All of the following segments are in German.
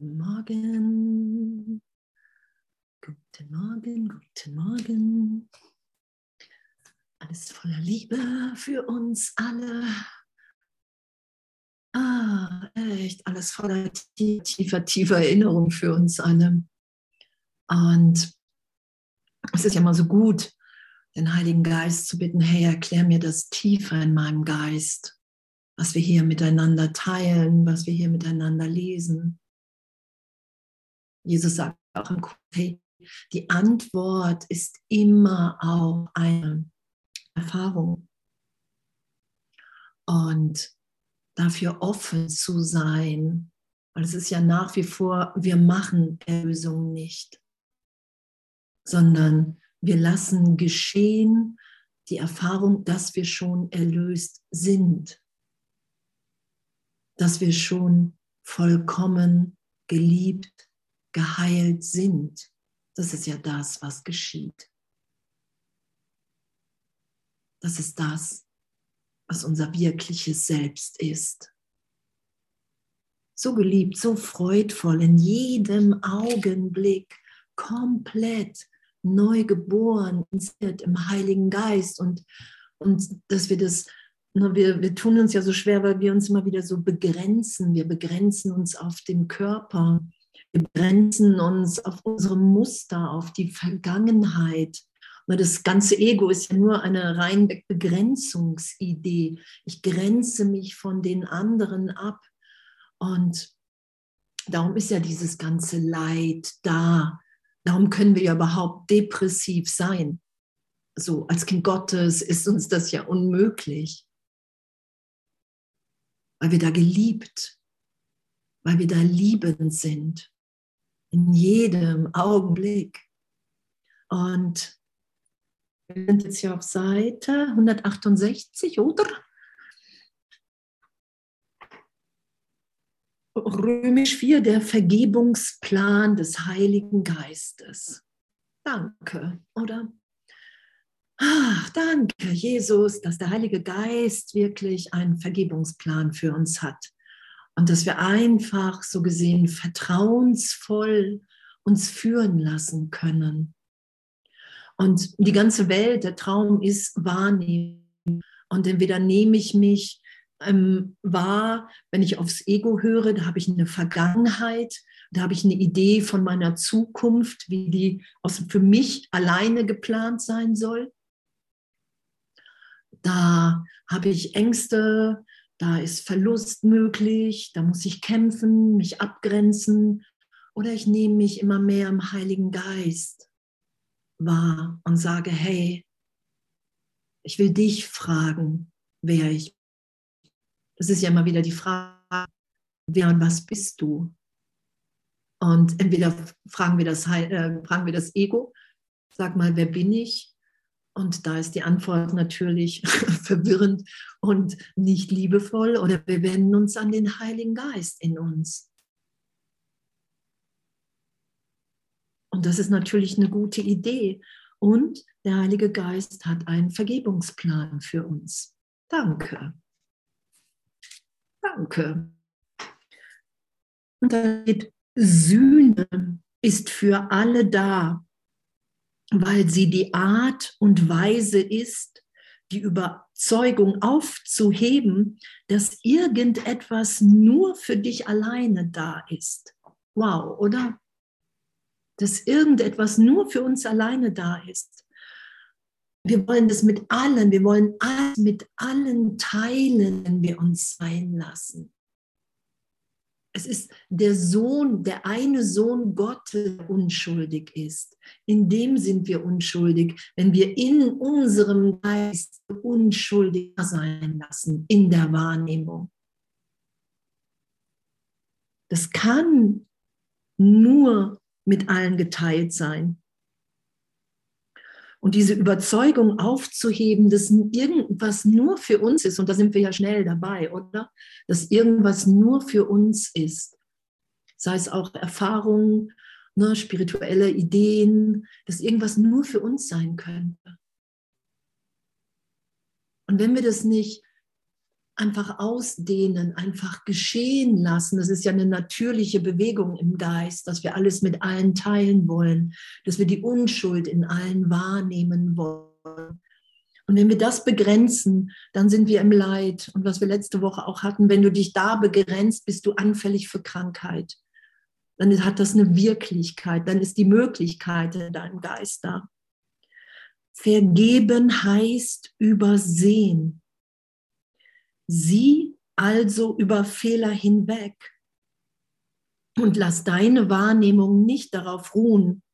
Morgen. Guten Morgen, guten Morgen. Alles voller Liebe für uns alle. Ah, echt, alles voller tiefer, tiefer Erinnerung für uns alle. Und es ist ja immer so gut, den Heiligen Geist zu bitten, hey, erklär mir das tiefer in meinem Geist, was wir hier miteinander teilen, was wir hier miteinander lesen. Jesus sagt auch im Kurs, die Antwort ist immer auch eine Erfahrung. Und dafür offen zu sein, weil es ist ja nach wie vor, wir machen Erlösung nicht, sondern wir lassen geschehen die Erfahrung, dass wir schon erlöst sind, dass wir schon vollkommen geliebt, geheilt sind. Das ist ja das, was geschieht. Das ist das, was unser wirkliches Selbst ist. So geliebt, so freudvoll, in jedem Augenblick, komplett neu geboren im Heiligen Geist und, und dass wir das, na, wir, wir tun uns ja so schwer, weil wir uns immer wieder so begrenzen. Wir begrenzen uns auf den Körper, wir begrenzen uns auf unsere Muster, auf die Vergangenheit. Das ganze Ego ist ja nur eine rein Begrenzungsidee. Ich grenze mich von den anderen ab. Und darum ist ja dieses ganze Leid da. Darum können wir ja überhaupt depressiv sein. So als Kind Gottes ist uns das ja unmöglich. Weil wir da geliebt, weil wir da liebend sind. In jedem Augenblick. Und wir sind jetzt hier auf Seite 168, oder? Römisch 4, der Vergebungsplan des Heiligen Geistes. Danke, oder? Ach, danke, Jesus, dass der Heilige Geist wirklich einen Vergebungsplan für uns hat und dass wir einfach so gesehen vertrauensvoll uns führen lassen können. Und die ganze Welt, der Traum ist wahrnehmen. Und entweder nehme ich mich ähm, wahr, wenn ich aufs Ego höre, da habe ich eine Vergangenheit, da habe ich eine Idee von meiner Zukunft, wie die aus, für mich alleine geplant sein soll. Da habe ich Ängste, da ist Verlust möglich, da muss ich kämpfen, mich abgrenzen oder ich nehme mich immer mehr im Heiligen Geist wahr und sage, hey, ich will dich fragen, wer ich bin. Das ist ja immer wieder die Frage, wer und was bist du? Und entweder fragen wir das, äh, fragen wir das Ego, sag mal, wer bin ich? Und da ist die Antwort natürlich verwirrend und nicht liebevoll. Oder wir wenden uns an den Heiligen Geist in uns. Und das ist natürlich eine gute Idee. Und der Heilige Geist hat einen Vergebungsplan für uns. Danke. Danke. Und da steht, Sühne ist für alle da, weil sie die Art und Weise ist, die Überzeugung aufzuheben, dass irgendetwas nur für dich alleine da ist. Wow, oder? Dass irgendetwas nur für uns alleine da ist. Wir wollen das mit allen, wir wollen alles mit allen teilen, wenn wir uns sein lassen. Es ist der Sohn, der eine Sohn Gottes, unschuldig ist. In dem sind wir unschuldig, wenn wir in unserem Geist unschuldig sein lassen, in der Wahrnehmung. Das kann nur mit allen geteilt sein. Und diese Überzeugung aufzuheben, dass irgendwas nur für uns ist, und da sind wir ja schnell dabei, oder? Dass irgendwas nur für uns ist. Sei es auch Erfahrungen, ne, spirituelle Ideen, dass irgendwas nur für uns sein könnte. Und wenn wir das nicht einfach ausdehnen, einfach geschehen lassen. Das ist ja eine natürliche Bewegung im Geist, dass wir alles mit allen teilen wollen, dass wir die Unschuld in allen wahrnehmen wollen. Und wenn wir das begrenzen, dann sind wir im Leid. Und was wir letzte Woche auch hatten, wenn du dich da begrenzt, bist du anfällig für Krankheit. Dann hat das eine Wirklichkeit, dann ist die Möglichkeit in deinem Geist da. Vergeben heißt übersehen. Sieh also über Fehler hinweg und lass deine Wahrnehmung nicht darauf ruhen,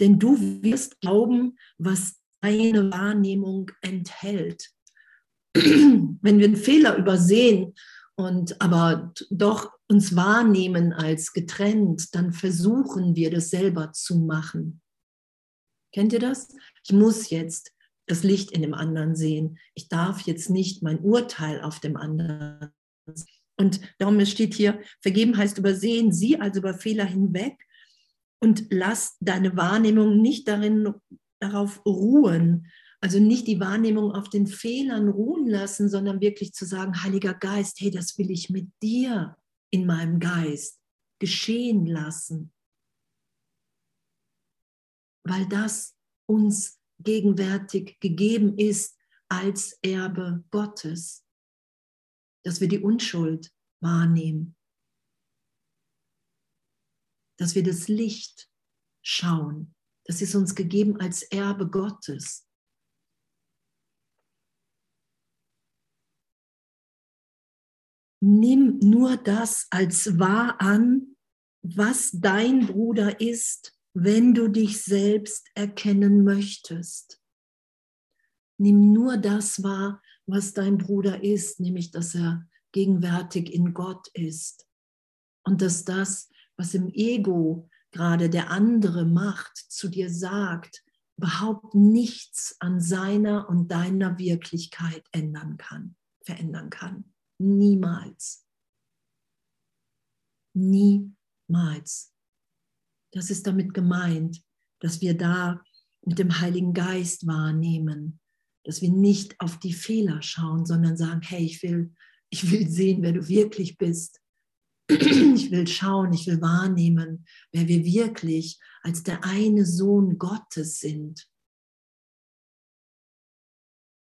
denn du wirst glauben, was deine Wahrnehmung enthält. Wenn wir einen Fehler übersehen und aber doch uns wahrnehmen als getrennt, dann versuchen wir das selber zu machen. Kennt ihr das? Ich muss jetzt das Licht in dem anderen sehen. Ich darf jetzt nicht mein Urteil auf dem anderen. Und darum steht hier, vergeben heißt übersehen, sieh also über Fehler hinweg und lass deine Wahrnehmung nicht darin, darauf ruhen. Also nicht die Wahrnehmung auf den Fehlern ruhen lassen, sondern wirklich zu sagen, Heiliger Geist, hey, das will ich mit dir in meinem Geist geschehen lassen. Weil das uns gegenwärtig gegeben ist als Erbe Gottes, dass wir die Unschuld wahrnehmen, dass wir das Licht schauen. Das ist uns gegeben als Erbe Gottes. Nimm nur das als wahr an, was dein Bruder ist wenn du dich selbst erkennen möchtest. Nimm nur das wahr, was dein Bruder ist, nämlich dass er gegenwärtig in Gott ist. Und dass das, was im Ego gerade der andere macht, zu dir sagt, überhaupt nichts an seiner und deiner Wirklichkeit ändern kann, verändern kann. Niemals. Niemals. Das ist damit gemeint, dass wir da mit dem Heiligen Geist wahrnehmen, dass wir nicht auf die Fehler schauen, sondern sagen, hey, ich will, ich will sehen, wer du wirklich bist. Ich will schauen, ich will wahrnehmen, wer wir wirklich als der eine Sohn Gottes sind.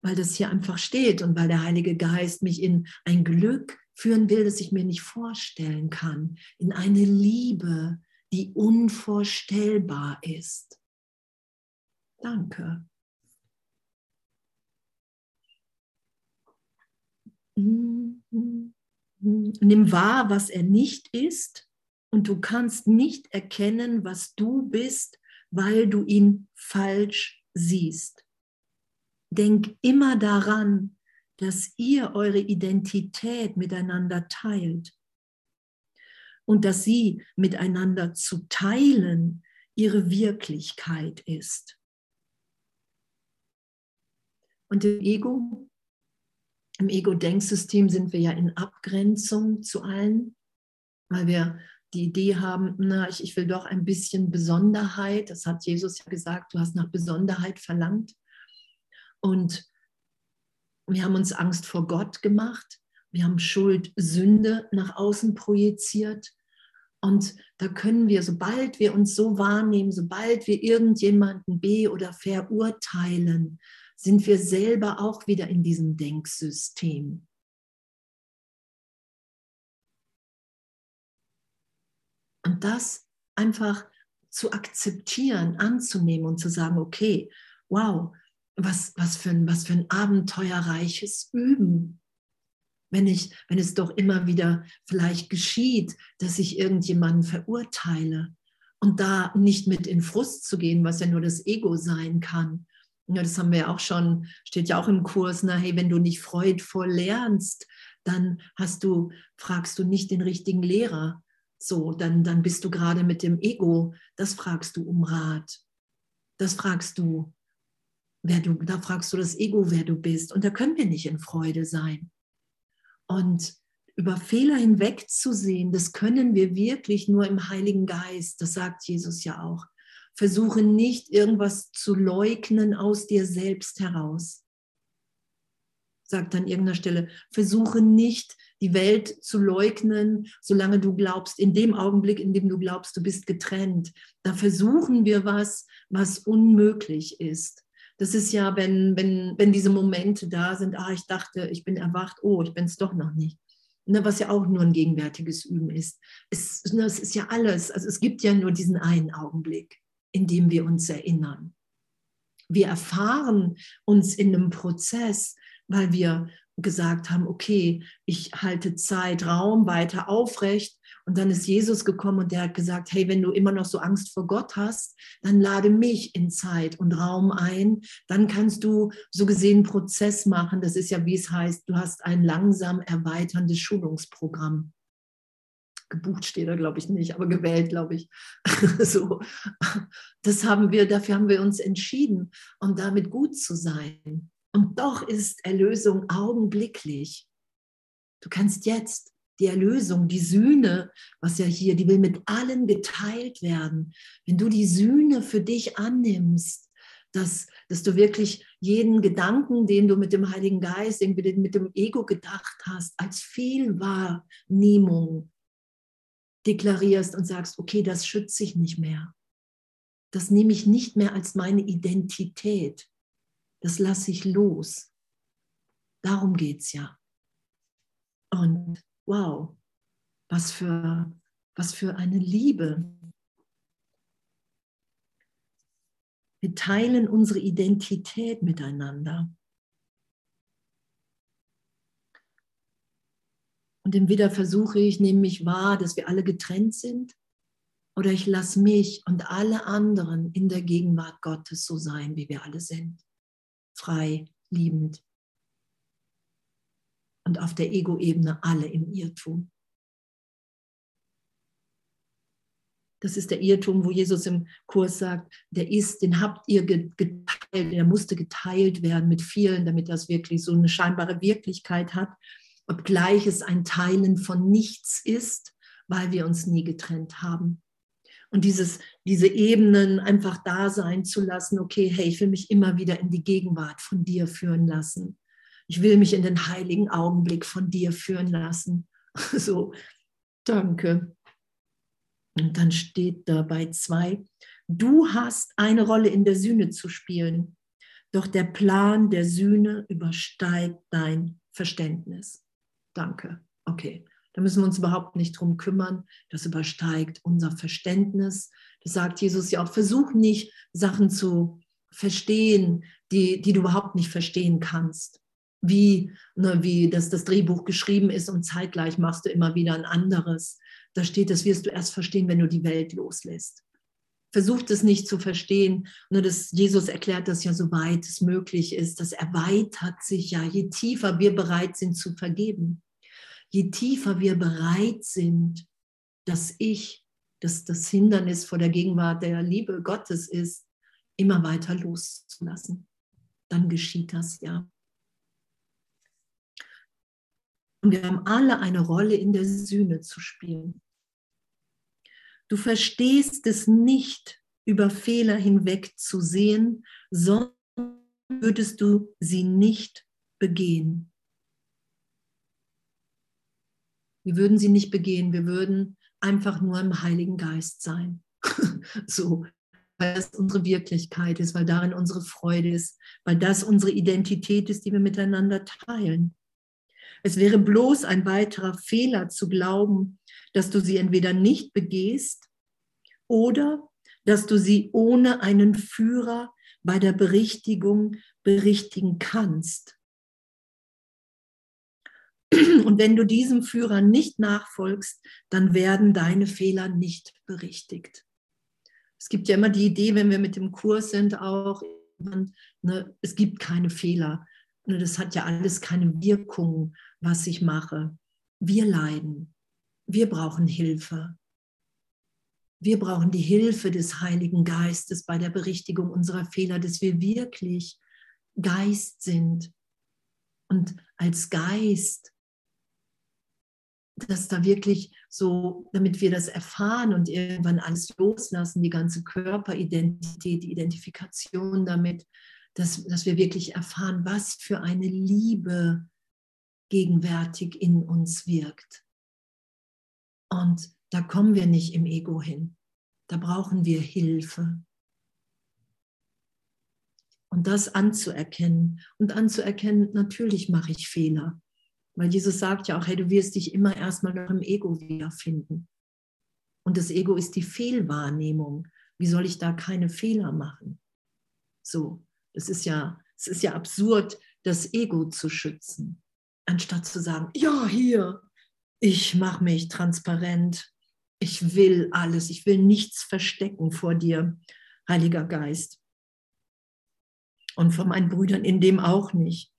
Weil das hier einfach steht und weil der Heilige Geist mich in ein Glück führen will, das ich mir nicht vorstellen kann, in eine Liebe, die unvorstellbar ist. Danke. Nimm wahr, was er nicht ist, und du kannst nicht erkennen, was du bist, weil du ihn falsch siehst. Denk immer daran, dass ihr eure Identität miteinander teilt und dass sie miteinander zu teilen ihre Wirklichkeit ist. Und im Ego, im Ego-Denksystem sind wir ja in Abgrenzung zu allen, weil wir die Idee haben, na, ich, ich will doch ein bisschen Besonderheit. Das hat Jesus ja gesagt, du hast nach Besonderheit verlangt. Und wir haben uns Angst vor Gott gemacht. Wir haben Schuld, Sünde nach außen projiziert. Und da können wir, sobald wir uns so wahrnehmen, sobald wir irgendjemanden be- oder verurteilen, sind wir selber auch wieder in diesem Denksystem. Und das einfach zu akzeptieren, anzunehmen und zu sagen, okay, wow, was, was, für, ein, was für ein abenteuerreiches Üben wenn, ich, wenn es doch immer wieder vielleicht geschieht, dass ich irgendjemanden verurteile und da nicht mit in Frust zu gehen, was ja nur das Ego sein kann. Ja, das haben wir ja auch schon, steht ja auch im Kurs, na hey, wenn du nicht freudvoll lernst, dann hast du, fragst du nicht den richtigen Lehrer. So, dann, dann bist du gerade mit dem Ego, das fragst du um Rat. Das fragst du, wer du, da fragst du das Ego, wer du bist. Und da können wir nicht in Freude sein. Und über Fehler hinwegzusehen, das können wir wirklich nur im Heiligen Geist. Das sagt Jesus ja auch. Versuche nicht irgendwas zu leugnen aus dir selbst heraus. sagt an irgendeiner Stelle, versuche nicht, die Welt zu leugnen, solange du glaubst, in dem Augenblick, in dem du glaubst, du bist getrennt. Da versuchen wir was, was unmöglich ist. Das ist ja, wenn, wenn, wenn diese Momente da sind, ah, ich dachte, ich bin erwacht, oh, ich bin es doch noch nicht. Ne, was ja auch nur ein gegenwärtiges Üben ist. Es, ne, es ist ja alles, also es gibt ja nur diesen einen Augenblick, in dem wir uns erinnern. Wir erfahren uns in einem Prozess, weil wir gesagt haben, okay, ich halte Zeit, Raum weiter aufrecht. Und dann ist Jesus gekommen und der hat gesagt, hey, wenn du immer noch so Angst vor Gott hast, dann lade mich in Zeit und Raum ein. Dann kannst du so gesehen einen Prozess machen. Das ist ja, wie es heißt, du hast ein langsam erweiterndes Schulungsprogramm. Gebucht steht da, glaube ich, nicht, aber gewählt, glaube ich. so. Das haben wir, dafür haben wir uns entschieden, um damit gut zu sein. Und doch ist Erlösung augenblicklich. Du kannst jetzt die Erlösung, die Sühne, was ja hier, die will mit allen geteilt werden. Wenn du die Sühne für dich annimmst, dass, dass du wirklich jeden Gedanken, den du mit dem Heiligen Geist, den mit dem Ego gedacht hast, als Fehlwahrnehmung deklarierst und sagst, okay, das schütze ich nicht mehr. Das nehme ich nicht mehr als meine Identität das lasse ich los. Darum geht es ja. Und wow, was für, was für eine Liebe. Wir teilen unsere Identität miteinander. Und entweder versuche ich, nehme mich wahr, dass wir alle getrennt sind, oder ich lasse mich und alle anderen in der Gegenwart Gottes so sein, wie wir alle sind frei, liebend. Und auf der Ego-Ebene alle im Irrtum. Das ist der Irrtum, wo Jesus im Kurs sagt, der ist, den habt ihr geteilt, der musste geteilt werden mit vielen, damit das wirklich so eine scheinbare Wirklichkeit hat, obgleich es ein Teilen von nichts ist, weil wir uns nie getrennt haben. Und dieses, diese Ebenen einfach da sein zu lassen, okay, hey, ich will mich immer wieder in die Gegenwart von dir führen lassen. Ich will mich in den heiligen Augenblick von dir führen lassen. So, danke. Und dann steht da bei zwei, du hast eine Rolle in der Sühne zu spielen, doch der Plan der Sühne übersteigt dein Verständnis. Danke. Okay. Da müssen wir uns überhaupt nicht drum kümmern. Das übersteigt unser Verständnis. Das sagt Jesus ja auch. Versuch nicht, Sachen zu verstehen, die, die du überhaupt nicht verstehen kannst. Wie, ne, wie das, das Drehbuch geschrieben ist und zeitgleich machst du immer wieder ein anderes. Da steht, das wirst du erst verstehen, wenn du die Welt loslässt. Versucht es nicht zu verstehen. Nur das, Jesus erklärt das ja, soweit es möglich ist. Das erweitert sich ja, je tiefer wir bereit sind zu vergeben je tiefer wir bereit sind, dass ich, dass das Hindernis vor der Gegenwart der Liebe Gottes ist, immer weiter loszulassen, dann geschieht das ja. Und wir haben alle eine Rolle in der Sühne zu spielen. Du verstehst es nicht, über Fehler hinweg zu sehen, sondern würdest du sie nicht begehen. Wir würden sie nicht begehen, wir würden einfach nur im Heiligen Geist sein. so, weil das unsere Wirklichkeit ist, weil darin unsere Freude ist, weil das unsere Identität ist, die wir miteinander teilen. Es wäre bloß ein weiterer Fehler zu glauben, dass du sie entweder nicht begehst oder dass du sie ohne einen Führer bei der Berichtigung berichtigen kannst. Und wenn du diesem Führer nicht nachfolgst, dann werden deine Fehler nicht berichtigt. Es gibt ja immer die Idee, wenn wir mit dem Kurs sind, auch, ne, es gibt keine Fehler. Ne, das hat ja alles keine Wirkung, was ich mache. Wir leiden. Wir brauchen Hilfe. Wir brauchen die Hilfe des Heiligen Geistes bei der Berichtigung unserer Fehler, dass wir wirklich Geist sind. Und als Geist dass da wirklich so, damit wir das erfahren und irgendwann alles loslassen, die ganze Körperidentität, die Identifikation damit, dass, dass wir wirklich erfahren, was für eine Liebe gegenwärtig in uns wirkt. Und da kommen wir nicht im Ego hin. Da brauchen wir Hilfe. Und das anzuerkennen und anzuerkennen, natürlich mache ich Fehler. Weil Jesus sagt ja auch, hey, du wirst dich immer erstmal noch im Ego wiederfinden. Und das Ego ist die Fehlwahrnehmung. Wie soll ich da keine Fehler machen? So, es ist ja, es ist ja absurd, das Ego zu schützen, anstatt zu sagen, ja, hier, ich mache mich transparent, ich will alles, ich will nichts verstecken vor dir, Heiliger Geist. Und von meinen Brüdern in dem auch nicht.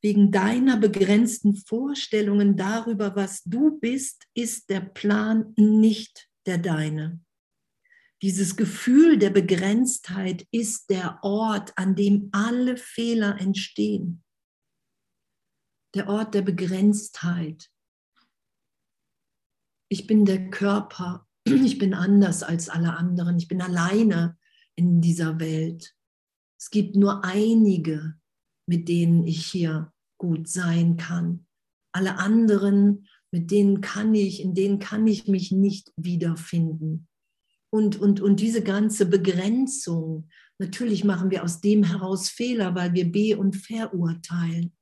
Wegen deiner begrenzten Vorstellungen darüber, was du bist, ist der Plan nicht der deine. Dieses Gefühl der Begrenztheit ist der Ort, an dem alle Fehler entstehen. Der Ort der Begrenztheit. Ich bin der Körper, ich bin anders als alle anderen, ich bin alleine in dieser Welt. Es gibt nur einige, mit denen ich hier gut sein kann. Alle anderen, mit denen kann ich, in denen kann ich mich nicht wiederfinden. Und, und, und diese ganze Begrenzung, natürlich machen wir aus dem heraus Fehler, weil wir be- und verurteilen.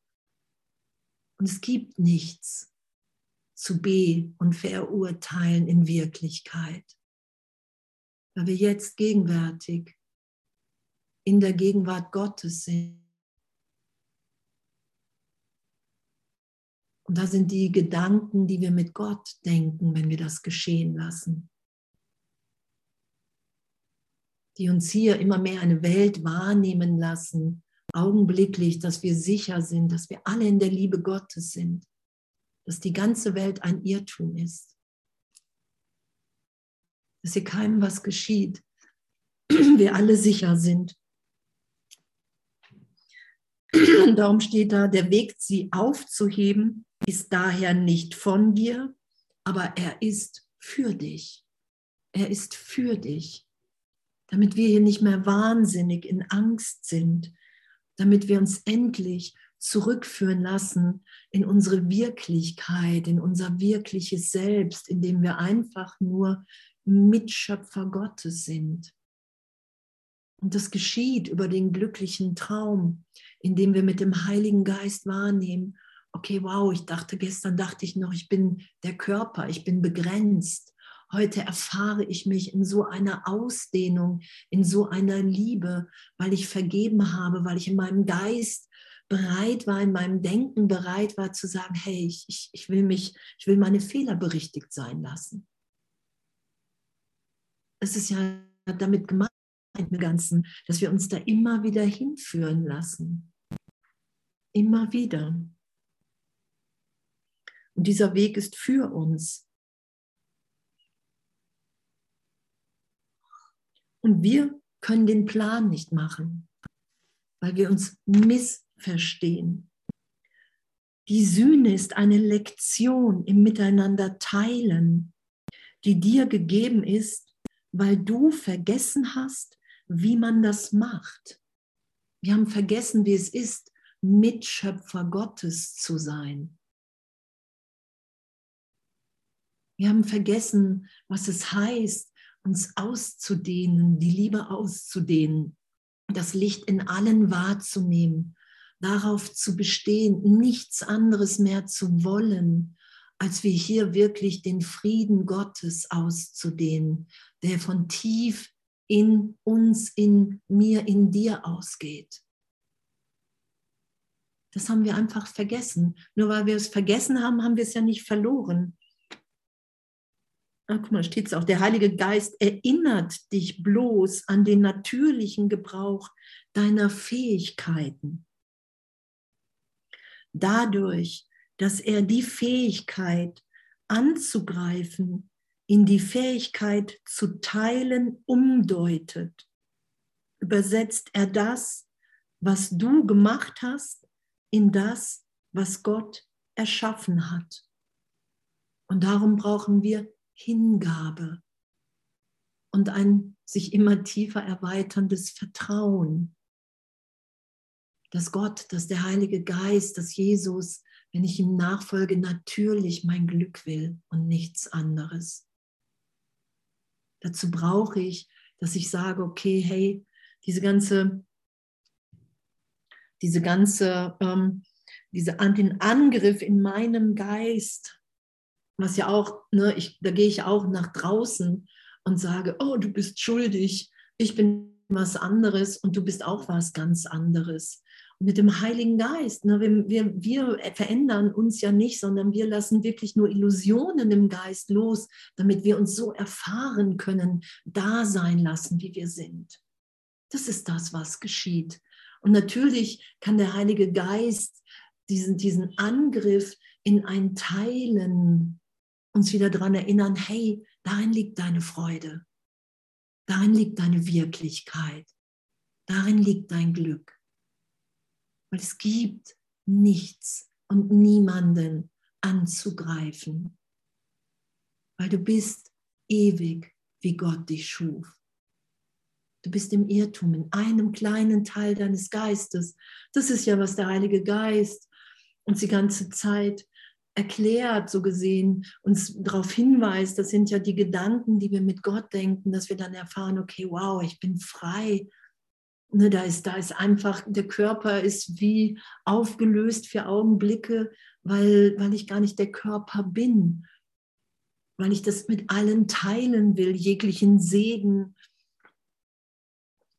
Und es gibt nichts zu be- und verurteilen in Wirklichkeit weil wir jetzt gegenwärtig in der Gegenwart Gottes sind. Und da sind die Gedanken, die wir mit Gott denken, wenn wir das geschehen lassen. Die uns hier immer mehr eine Welt wahrnehmen lassen, augenblicklich, dass wir sicher sind, dass wir alle in der Liebe Gottes sind, dass die ganze Welt ein Irrtum ist dass hier keinem was geschieht, wir alle sicher sind. Und darum steht da, der Weg, sie aufzuheben, ist daher nicht von dir, aber er ist für dich. Er ist für dich, damit wir hier nicht mehr wahnsinnig in Angst sind, damit wir uns endlich zurückführen lassen in unsere Wirklichkeit, in unser wirkliches Selbst, indem wir einfach nur Mitschöpfer Gottes sind. Und das geschieht über den glücklichen Traum, in dem wir mit dem Heiligen Geist wahrnehmen, okay, wow, ich dachte gestern, dachte ich noch, ich bin der Körper, ich bin begrenzt. Heute erfahre ich mich in so einer Ausdehnung, in so einer Liebe, weil ich vergeben habe, weil ich in meinem Geist bereit war, in meinem Denken bereit war zu sagen, hey, ich, ich, ich will mich, ich will meine Fehler berichtigt sein lassen es ist ja damit gemeint im Ganzen, dass wir uns da immer wieder hinführen lassen. Immer wieder. Und dieser Weg ist für uns. Und wir können den Plan nicht machen, weil wir uns missverstehen. Die Sühne ist eine Lektion im Miteinander teilen, die dir gegeben ist, weil du vergessen hast, wie man das macht. Wir haben vergessen, wie es ist, Mitschöpfer Gottes zu sein. Wir haben vergessen, was es heißt, uns auszudehnen, die Liebe auszudehnen, das Licht in allen wahrzunehmen, darauf zu bestehen, nichts anderes mehr zu wollen, als wir hier wirklich den Frieden Gottes auszudehnen, der von tief in uns, in mir, in dir ausgeht. Das haben wir einfach vergessen. Nur weil wir es vergessen haben, haben wir es ja nicht verloren. Ah, guck mal, steht es auch. Der Heilige Geist erinnert dich bloß an den natürlichen Gebrauch deiner Fähigkeiten. Dadurch, dass er die Fähigkeit anzugreifen in die Fähigkeit zu teilen umdeutet, übersetzt er das, was du gemacht hast, in das, was Gott erschaffen hat. Und darum brauchen wir Hingabe. und ein sich immer tiefer erweiterndes Vertrauen, dass Gott, dass der Heilige Geist, dass Jesus, wenn ich ihm nachfolge, natürlich mein Glück will und nichts anderes. Dazu brauche ich, dass ich sage, okay, hey, diese ganze, diese ganze, ähm, diese, den Angriff in meinem Geist, was ja auch, ne, ich, da gehe ich auch nach draußen und sage, oh, du bist schuldig, ich bin was anderes und du bist auch was ganz anderes. Und mit dem Heiligen Geist, ne, wir, wir, wir verändern uns ja nicht, sondern wir lassen wirklich nur Illusionen im Geist los, damit wir uns so erfahren können, da sein lassen, wie wir sind. Das ist das, was geschieht. Und natürlich kann der Heilige Geist diesen, diesen Angriff in ein Teilen uns wieder daran erinnern, hey, darin liegt deine Freude, darin liegt deine Wirklichkeit, darin liegt dein Glück. Weil es gibt nichts und niemanden anzugreifen, weil du bist ewig, wie Gott dich schuf. Du bist im Irrtum, in einem kleinen Teil deines Geistes. Das ist ja, was der Heilige Geist uns die ganze Zeit erklärt, so gesehen, uns darauf hinweist, das sind ja die Gedanken, die wir mit Gott denken, dass wir dann erfahren, okay, wow, ich bin frei. Ne, da, ist, da ist einfach, der Körper ist wie aufgelöst für Augenblicke, weil, weil ich gar nicht der Körper bin, weil ich das mit allen teilen will, jeglichen Segen.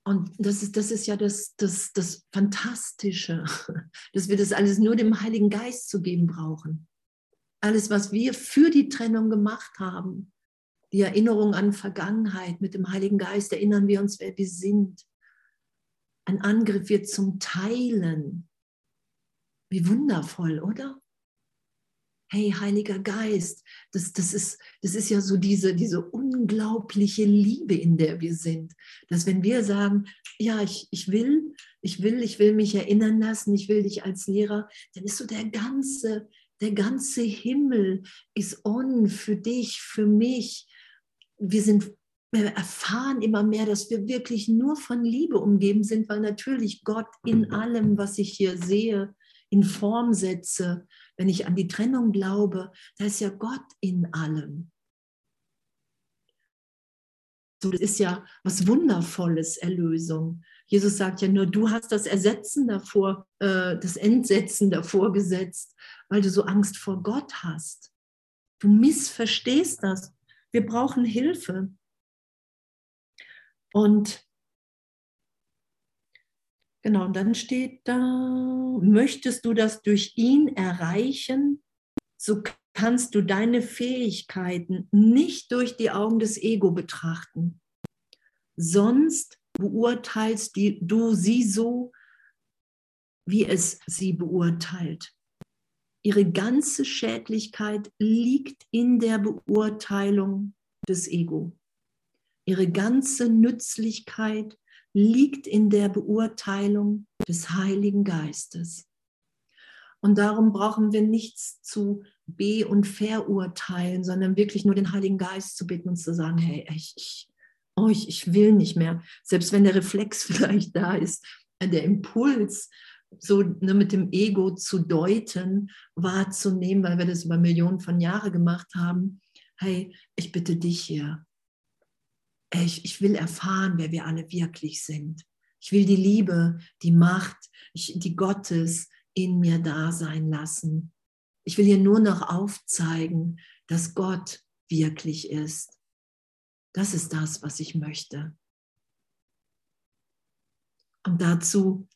Und das ist, das ist ja das, das, das Fantastische, dass wir das alles nur dem Heiligen Geist zu geben brauchen alles, was wir für die Trennung gemacht haben, die Erinnerung an Vergangenheit mit dem Heiligen Geist, erinnern wir uns, wer wir sind. Ein Angriff wird zum Teilen. Wie wundervoll, oder? Hey, Heiliger Geist, das, das, ist, das ist ja so diese, diese unglaubliche Liebe, in der wir sind. Dass wenn wir sagen, ja, ich, ich will, ich will, ich will mich erinnern lassen, ich will dich als Lehrer, dann ist so der ganze, der ganze Himmel ist on für dich, für mich. Wir sind wir erfahren immer mehr, dass wir wirklich nur von Liebe umgeben sind, weil natürlich Gott in allem, was ich hier sehe, in Form setze. Wenn ich an die Trennung glaube, da ist ja Gott in allem. So, das ist ja was Wundervolles, Erlösung. Jesus sagt ja nur, du hast das Ersetzen davor, äh, das Entsetzen davor gesetzt, weil du so Angst vor Gott hast. Du missverstehst das. Wir brauchen Hilfe. Und genau, und dann steht da, möchtest du das durch ihn erreichen, so kannst du deine Fähigkeiten nicht durch die Augen des Ego betrachten. Sonst beurteilst die, du sie so, wie es sie beurteilt. Ihre ganze Schädlichkeit liegt in der Beurteilung des Ego. Ihre ganze Nützlichkeit liegt in der Beurteilung des Heiligen Geistes. Und darum brauchen wir nichts zu be- und verurteilen, sondern wirklich nur den Heiligen Geist zu bitten und zu sagen, hey, ich, oh, ich, ich will nicht mehr. Selbst wenn der Reflex vielleicht da ist, äh, der Impuls, so ne, mit dem Ego zu deuten, wahrzunehmen, weil wir das über Millionen von Jahren gemacht haben. Hey, ich bitte dich hier. Ich, ich will erfahren, wer wir alle wirklich sind. Ich will die Liebe, die Macht, ich, die Gottes in mir da sein lassen. Ich will hier nur noch aufzeigen, dass Gott wirklich ist. Das ist das, was ich möchte. Und dazu,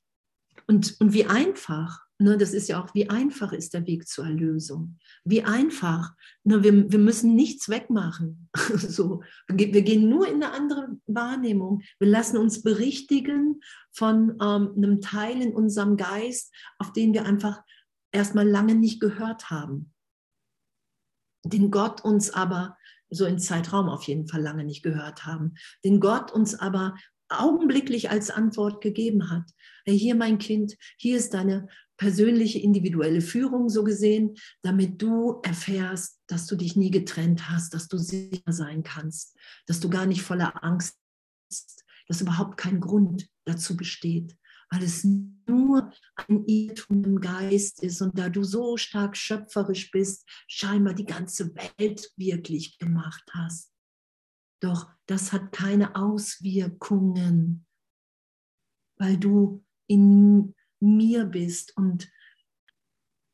und, und wie einfach, ne, das ist ja auch, wie einfach ist der Weg zur Erlösung. Wie einfach, ne, wir, wir müssen nichts wegmachen. so, wir gehen nur in eine andere Wahrnehmung. Wir lassen uns berichtigen von ähm, einem Teil in unserem Geist, auf den wir einfach erstmal lange nicht gehört haben. Den Gott uns aber so in Zeitraum auf jeden Fall lange nicht gehört haben, den Gott uns aber augenblicklich als Antwort gegeben hat. Hey, hier mein Kind, hier ist deine persönliche, individuelle Führung so gesehen, damit du erfährst, dass du dich nie getrennt hast, dass du sicher sein kannst, dass du gar nicht voller Angst bist, dass überhaupt kein Grund dazu besteht, weil es nur ein Irrtum im Geist ist und da du so stark schöpferisch bist, scheinbar die ganze Welt wirklich gemacht hast. Doch das hat keine Auswirkungen, weil du in mir bist und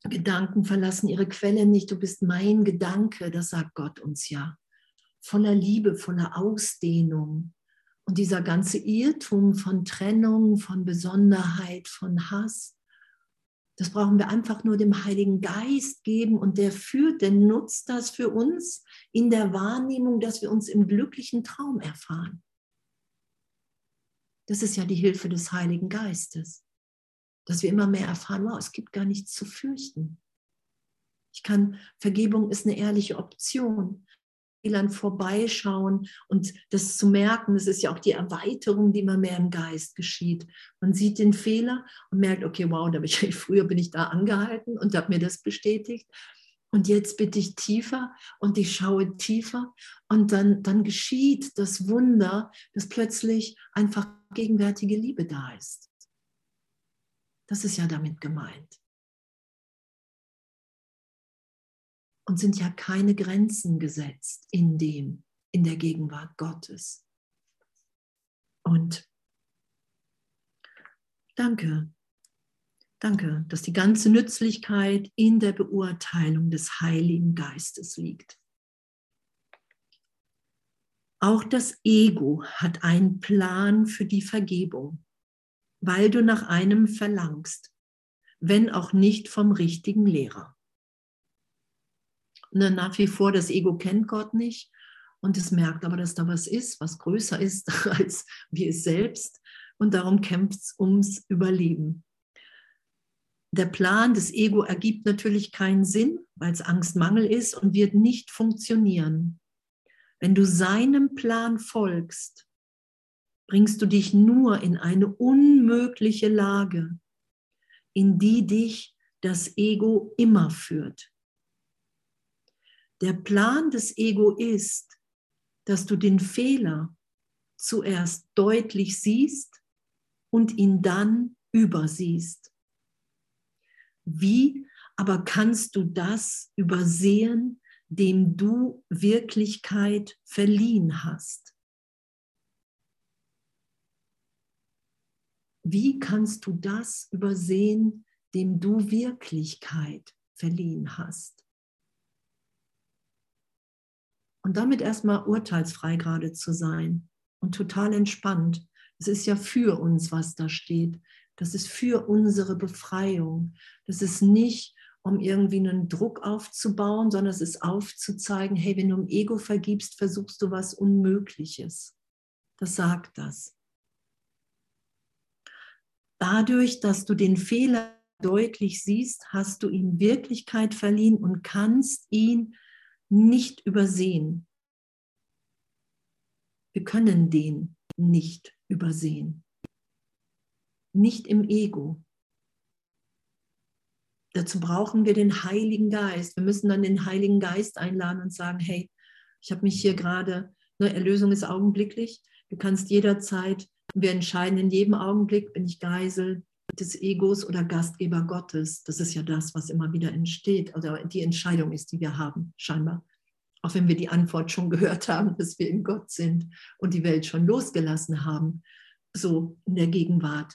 Gedanken verlassen ihre Quelle nicht. Du bist mein Gedanke, das sagt Gott uns ja. Voller Liebe, voller Ausdehnung. Und dieser ganze Irrtum von Trennung, von Besonderheit, von Hass, das brauchen wir einfach nur dem Heiligen Geist geben und der führt, der nutzt das für uns in der Wahrnehmung, dass wir uns im glücklichen Traum erfahren. Das ist ja die Hilfe des Heiligen Geistes dass wir immer mehr erfahren, wow, es gibt gar nichts zu fürchten. Ich kann, Vergebung ist eine ehrliche Option. Fehlern vorbeischauen und das zu merken, das ist ja auch die Erweiterung, die immer mehr im Geist geschieht. Man sieht den Fehler und merkt, okay, wow, da bin ich, früher bin ich da angehalten und habe mir das bestätigt. Und jetzt bitte ich tiefer und ich schaue tiefer und dann, dann geschieht das Wunder, dass plötzlich einfach gegenwärtige Liebe da ist. Das ist ja damit gemeint. Und sind ja keine Grenzen gesetzt in dem, in der Gegenwart Gottes. Und danke, danke, dass die ganze Nützlichkeit in der Beurteilung des Heiligen Geistes liegt. Auch das Ego hat einen Plan für die Vergebung weil du nach einem verlangst, wenn auch nicht vom richtigen Lehrer. Und dann nach wie vor, das Ego kennt Gott nicht und es merkt aber, dass da was ist, was größer ist als wir es selbst und darum kämpft es ums Überleben. Der Plan des Ego ergibt natürlich keinen Sinn, weil es Angstmangel ist und wird nicht funktionieren. Wenn du seinem Plan folgst, bringst du dich nur in eine unmögliche Lage, in die dich das Ego immer führt. Der Plan des Ego ist, dass du den Fehler zuerst deutlich siehst und ihn dann übersiehst. Wie aber kannst du das übersehen, dem du Wirklichkeit verliehen hast? Wie kannst du das übersehen, dem du Wirklichkeit verliehen hast? Und damit erstmal urteilsfrei gerade zu sein und total entspannt. Es ist ja für uns, was da steht. Das ist für unsere Befreiung. Das ist nicht, um irgendwie einen Druck aufzubauen, sondern es ist aufzuzeigen, hey, wenn du im Ego vergibst, versuchst du was Unmögliches. Das sagt das. Dadurch, dass du den Fehler deutlich siehst, hast du ihm Wirklichkeit verliehen und kannst ihn nicht übersehen. Wir können den nicht übersehen. Nicht im Ego. Dazu brauchen wir den Heiligen Geist. Wir müssen dann den Heiligen Geist einladen und sagen, hey, ich habe mich hier gerade, ne, Erlösung ist augenblicklich. Du kannst jederzeit wir entscheiden in jedem Augenblick, bin ich Geisel des Egos oder Gastgeber Gottes. Das ist ja das, was immer wieder entsteht, oder die Entscheidung ist, die wir haben, scheinbar. Auch wenn wir die Antwort schon gehört haben, dass wir in Gott sind und die Welt schon losgelassen haben, so in der Gegenwart.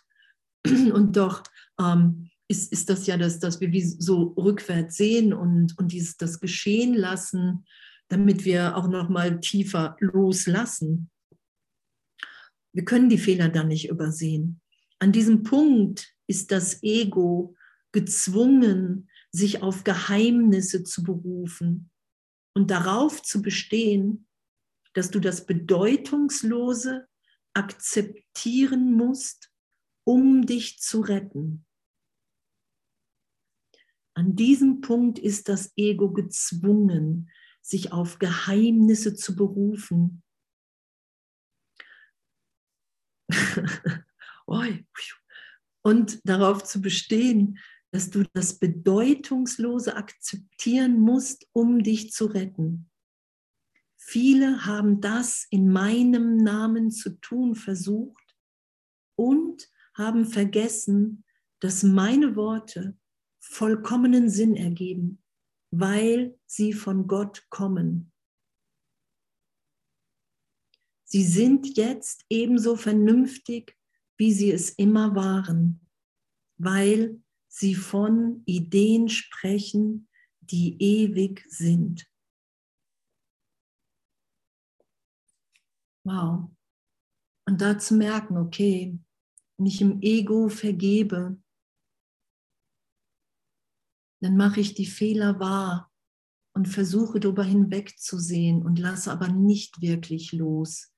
Und doch ähm, ist, ist das ja das, dass wir wie so rückwärts sehen und, und dieses, das geschehen lassen, damit wir auch noch mal tiefer loslassen. Wir können die Fehler dann nicht übersehen. An diesem Punkt ist das Ego gezwungen, sich auf Geheimnisse zu berufen und darauf zu bestehen, dass du das Bedeutungslose akzeptieren musst, um dich zu retten. An diesem Punkt ist das Ego gezwungen, sich auf Geheimnisse zu berufen und darauf zu bestehen, dass du das Bedeutungslose akzeptieren musst, um dich zu retten. Viele haben das in meinem Namen zu tun versucht und haben vergessen, dass meine Worte vollkommenen Sinn ergeben, weil sie von Gott kommen. Sie sind jetzt ebenso vernünftig, wie sie es immer waren, weil sie von Ideen sprechen, die ewig sind. Wow. Und da zu merken, okay, wenn ich im Ego vergebe, dann mache ich die Fehler wahr und versuche darüber hinwegzusehen und lasse aber nicht wirklich los.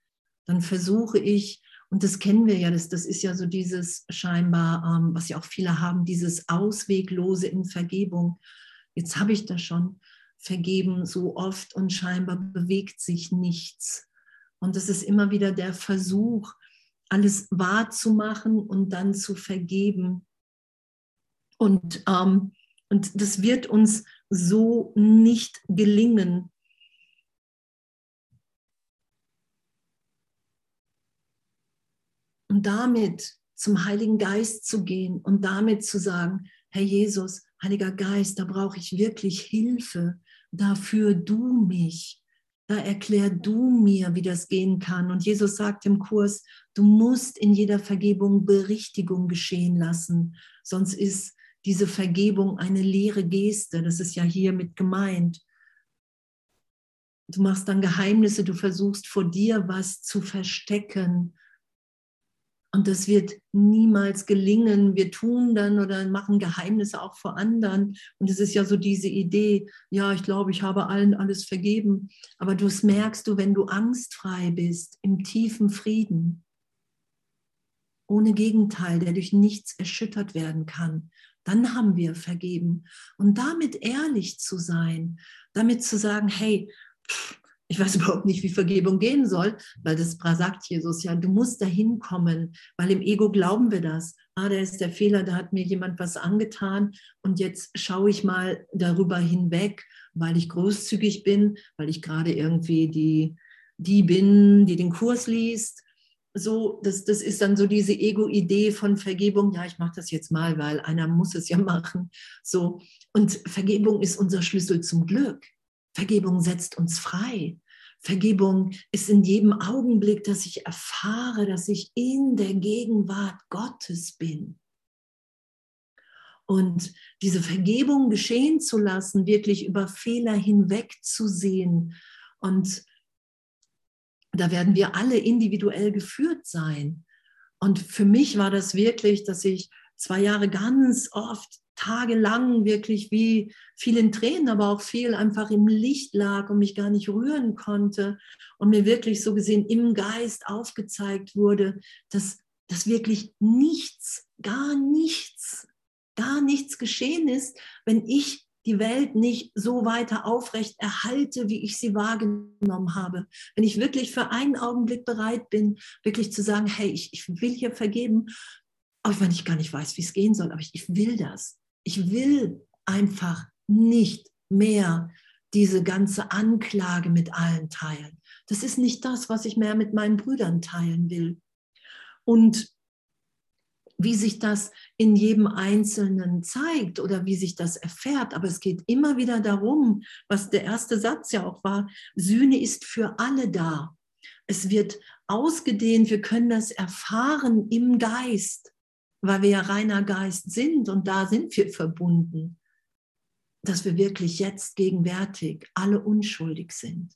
Dann versuche ich, und das kennen wir ja, das, das ist ja so dieses scheinbar, ähm, was ja auch viele haben, dieses Ausweglose in Vergebung. Jetzt habe ich das schon vergeben so oft und scheinbar bewegt sich nichts. Und das ist immer wieder der Versuch, alles wahrzumachen und dann zu vergeben. Und, ähm, und das wird uns so nicht gelingen. Damit zum Heiligen Geist zu gehen und damit zu sagen, Herr Jesus, Heiliger Geist, da brauche ich wirklich Hilfe. Dafür du mich da erklär du mir, wie das gehen kann. Und Jesus sagt im Kurs, du musst in jeder Vergebung Berichtigung geschehen lassen, sonst ist diese Vergebung eine leere Geste. Das ist ja hier mit gemeint. Du machst dann Geheimnisse, du versuchst vor dir was zu verstecken. Und das wird niemals gelingen. Wir tun dann oder machen Geheimnisse auch vor anderen. Und es ist ja so diese Idee, ja, ich glaube, ich habe allen alles vergeben. Aber du merkst du, wenn du angstfrei bist, im tiefen Frieden, ohne Gegenteil, der durch nichts erschüttert werden kann, dann haben wir vergeben. Und damit ehrlich zu sein, damit zu sagen, hey, pff, ich weiß überhaupt nicht, wie Vergebung gehen soll, weil das sagt Jesus ja, du musst dahin kommen, weil im Ego glauben wir das. Ah, da ist der Fehler, da hat mir jemand was angetan und jetzt schaue ich mal darüber hinweg, weil ich großzügig bin, weil ich gerade irgendwie die, die bin, die den Kurs liest. So, das, das ist dann so diese Ego-Idee von Vergebung. Ja, ich mache das jetzt mal, weil einer muss es ja machen. So. Und Vergebung ist unser Schlüssel zum Glück. Vergebung setzt uns frei. Vergebung ist in jedem Augenblick, dass ich erfahre, dass ich in der Gegenwart Gottes bin. Und diese Vergebung geschehen zu lassen, wirklich über Fehler hinwegzusehen. Und da werden wir alle individuell geführt sein. Und für mich war das wirklich, dass ich zwei Jahre ganz oft tagelang wirklich wie viel in Tränen, aber auch viel einfach im Licht lag und mich gar nicht rühren konnte und mir wirklich so gesehen im Geist aufgezeigt wurde, dass, dass wirklich nichts, gar nichts, gar nichts geschehen ist, wenn ich die Welt nicht so weiter aufrecht erhalte, wie ich sie wahrgenommen habe. Wenn ich wirklich für einen Augenblick bereit bin, wirklich zu sagen, hey, ich, ich will hier vergeben, auch wenn ich gar nicht weiß, wie es gehen soll, aber ich, ich will das ich will einfach nicht mehr diese ganze Anklage mit allen teilen. Das ist nicht das, was ich mehr mit meinen Brüdern teilen will. Und wie sich das in jedem Einzelnen zeigt oder wie sich das erfährt. Aber es geht immer wieder darum, was der erste Satz ja auch war, Sühne ist für alle da. Es wird ausgedehnt, wir können das erfahren im Geist weil wir ja reiner Geist sind und da sind wir verbunden, dass wir wirklich jetzt gegenwärtig alle unschuldig sind.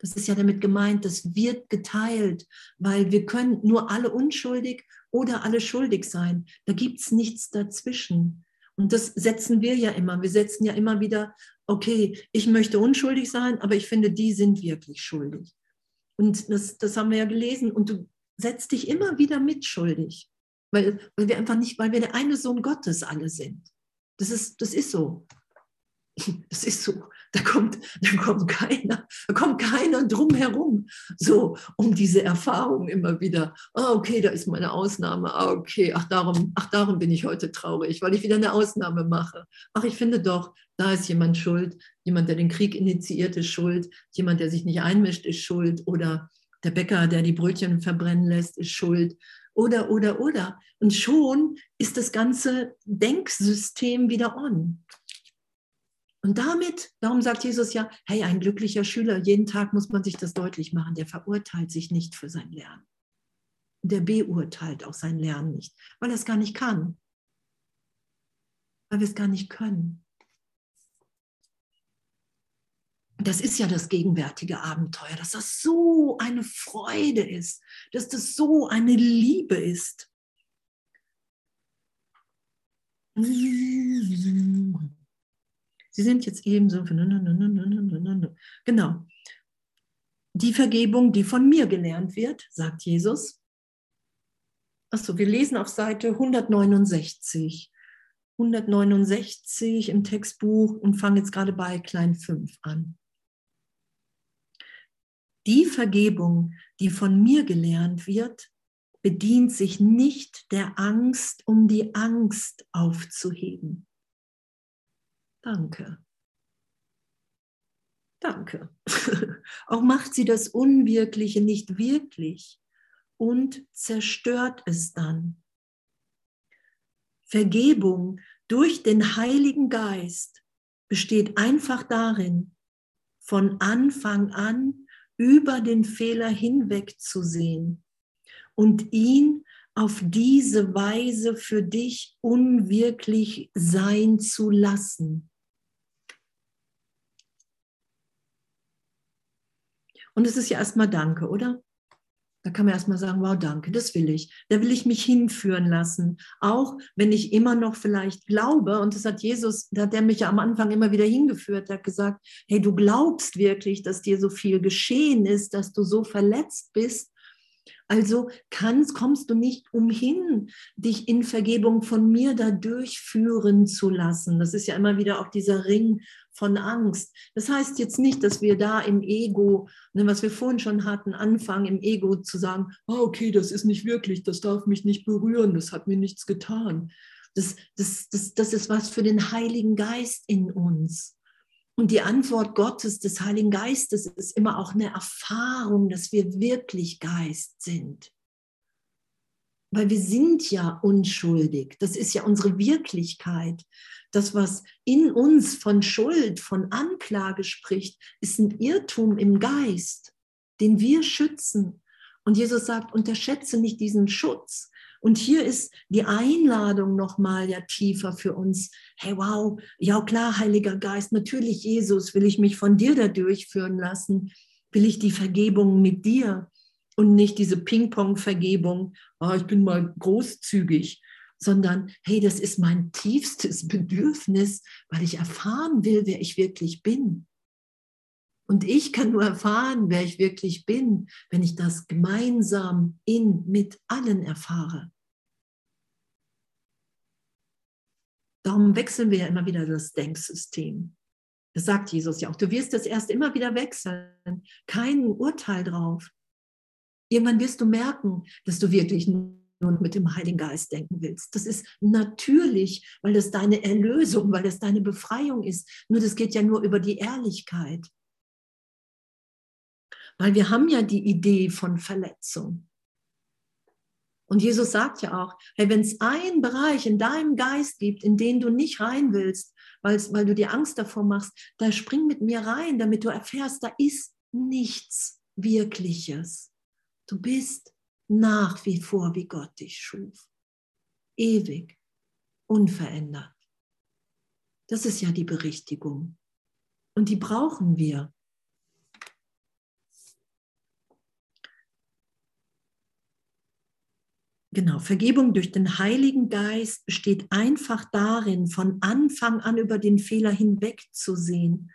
Das ist ja damit gemeint, das wird geteilt, weil wir können nur alle unschuldig oder alle schuldig sein. Da gibt es nichts dazwischen. Und das setzen wir ja immer. Wir setzen ja immer wieder, okay, ich möchte unschuldig sein, aber ich finde, die sind wirklich schuldig. Und das, das haben wir ja gelesen. Und du setzt dich immer wieder mitschuldig. Weil, weil wir einfach nicht, weil wir der eine Sohn Gottes alle sind. Das ist, das ist so. Das ist so. Da kommt, da kommt keiner, da kommt keiner drum herum, so um diese Erfahrung immer wieder. Ah, okay, da ist meine Ausnahme. Ah, okay, ach darum, ach darum bin ich heute traurig, weil ich wieder eine Ausnahme mache. Ach, ich finde doch, da ist jemand schuld, jemand, der den Krieg initiiert, ist schuld, jemand, der sich nicht einmischt, ist schuld oder der Bäcker, der die Brötchen verbrennen lässt, ist schuld oder, oder, oder. Und schon ist das ganze Denksystem wieder on. Und damit, darum sagt Jesus ja, hey, ein glücklicher Schüler, jeden Tag muss man sich das deutlich machen, der verurteilt sich nicht für sein Lernen. Der beurteilt auch sein Lernen nicht, weil er es gar nicht kann. Weil wir es gar nicht können. Das ist ja das gegenwärtige Abenteuer, dass das so eine Freude ist, dass das so eine Liebe ist. Sie sind jetzt ebenso. Genau. Die Vergebung, die von mir gelernt wird, sagt Jesus. Achso, wir lesen auf Seite 169. 169 im Textbuch und fangen jetzt gerade bei Klein 5 an. Die Vergebung, die von mir gelernt wird, bedient sich nicht der Angst, um die Angst aufzuheben. Danke. Danke. Auch macht sie das Unwirkliche nicht wirklich und zerstört es dann. Vergebung durch den Heiligen Geist besteht einfach darin, von Anfang an über den Fehler hinweg zu sehen und ihn auf diese Weise für dich unwirklich sein zu lassen. Und es ist ja erstmal Danke, oder? Da kann man erstmal sagen, wow, danke, das will ich. Da will ich mich hinführen lassen. Auch wenn ich immer noch vielleicht glaube, und das hat Jesus, da hat er mich ja am Anfang immer wieder hingeführt, der hat gesagt, hey, du glaubst wirklich, dass dir so viel geschehen ist, dass du so verletzt bist. Also kannst, kommst du nicht umhin, dich in Vergebung von mir da durchführen zu lassen. Das ist ja immer wieder auch dieser Ring von Angst. Das heißt jetzt nicht, dass wir da im Ego, ne, was wir vorhin schon hatten, anfangen im Ego zu sagen, oh, okay, das ist nicht wirklich, das darf mich nicht berühren, das hat mir nichts getan. Das, das, das, das ist was für den Heiligen Geist in uns. Und die Antwort Gottes, des Heiligen Geistes, ist immer auch eine Erfahrung, dass wir wirklich Geist sind. Weil wir sind ja unschuldig. Das ist ja unsere Wirklichkeit. Das, was in uns von Schuld, von Anklage spricht, ist ein Irrtum im Geist, den wir schützen. Und Jesus sagt, unterschätze nicht diesen Schutz. Und hier ist die Einladung nochmal ja tiefer für uns. Hey, wow, ja klar, Heiliger Geist, natürlich Jesus, will ich mich von dir da durchführen lassen. Will ich die Vergebung mit dir und nicht diese Ping-Pong-Vergebung, oh, ich bin mal großzügig, sondern hey, das ist mein tiefstes Bedürfnis, weil ich erfahren will, wer ich wirklich bin. Und ich kann nur erfahren, wer ich wirklich bin, wenn ich das gemeinsam in mit allen erfahre. Darum wechseln wir ja immer wieder das Denksystem. Das sagt Jesus ja auch. Du wirst das erst immer wieder wechseln. Kein Urteil drauf. Irgendwann wirst du merken, dass du wirklich nur mit dem Heiligen Geist denken willst. Das ist natürlich, weil das deine Erlösung, weil das deine Befreiung ist. Nur das geht ja nur über die Ehrlichkeit. Weil wir haben ja die Idee von Verletzung. Und Jesus sagt ja auch, hey, wenn es einen Bereich in deinem Geist gibt, in den du nicht rein willst, weil du dir Angst davor machst, da spring mit mir rein, damit du erfährst, da ist nichts Wirkliches. Du bist nach wie vor, wie Gott dich schuf. Ewig, unverändert. Das ist ja die Berichtigung. Und die brauchen wir. Genau, Vergebung durch den Heiligen Geist besteht einfach darin, von Anfang an über den Fehler hinwegzusehen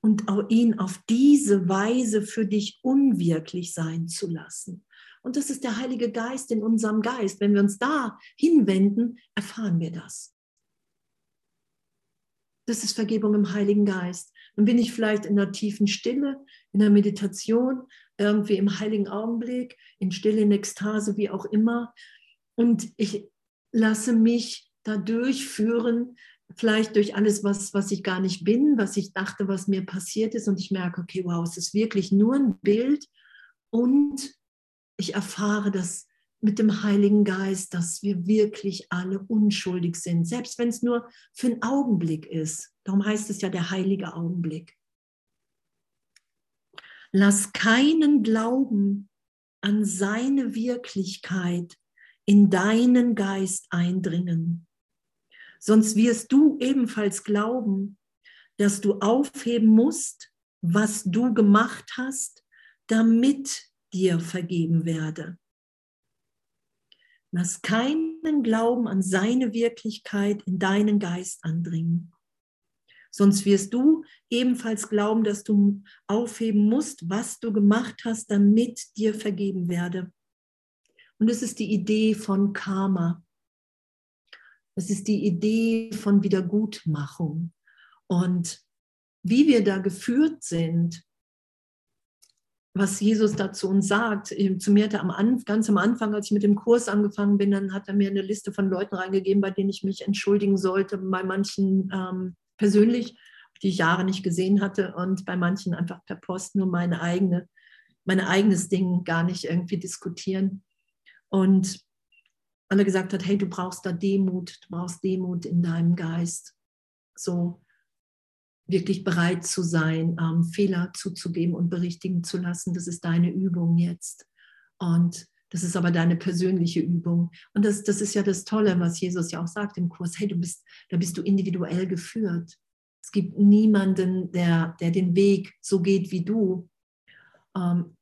und ihn auf diese Weise für dich unwirklich sein zu lassen. Und das ist der Heilige Geist in unserem Geist. Wenn wir uns da hinwenden, erfahren wir das. Das ist Vergebung im Heiligen Geist. Dann bin ich vielleicht in einer tiefen Stille, in der Meditation, irgendwie im heiligen Augenblick, in Stille, in Ekstase, wie auch immer. Und ich lasse mich da durchführen, vielleicht durch alles, was, was ich gar nicht bin, was ich dachte, was mir passiert ist. Und ich merke, okay, wow, es ist wirklich nur ein Bild. Und ich erfahre das mit dem Heiligen Geist, dass wir wirklich alle unschuldig sind, selbst wenn es nur für einen Augenblick ist. Darum heißt es ja der heilige Augenblick. Lass keinen Glauben an seine Wirklichkeit in deinen Geist eindringen. Sonst wirst du ebenfalls glauben, dass du aufheben musst, was du gemacht hast, damit dir vergeben werde. Lass keinen Glauben an seine Wirklichkeit in deinen Geist andringen. Sonst wirst du ebenfalls glauben, dass du aufheben musst, was du gemacht hast, damit dir vergeben werde. Und es ist die Idee von Karma. Es ist die Idee von Wiedergutmachung. Und wie wir da geführt sind, was Jesus da zu uns sagt. Zu mir hat er am ganz am Anfang, als ich mit dem Kurs angefangen bin, dann hat er mir eine Liste von Leuten reingegeben, bei denen ich mich entschuldigen sollte, bei manchen ähm, persönlich, die ich Jahre nicht gesehen hatte und bei manchen einfach per Post nur meine eigene, mein eigenes Ding gar nicht irgendwie diskutieren. Und alle gesagt hat, hey, du brauchst da Demut, du brauchst Demut in deinem Geist. So, wirklich bereit zu sein, ähm, Fehler zuzugeben und berichtigen zu lassen. Das ist deine Übung jetzt. Und das ist aber deine persönliche Übung. Und das, das ist ja das Tolle, was Jesus ja auch sagt im Kurs. Hey, du bist, da bist du individuell geführt. Es gibt niemanden, der, der den Weg so geht wie du. Ähm,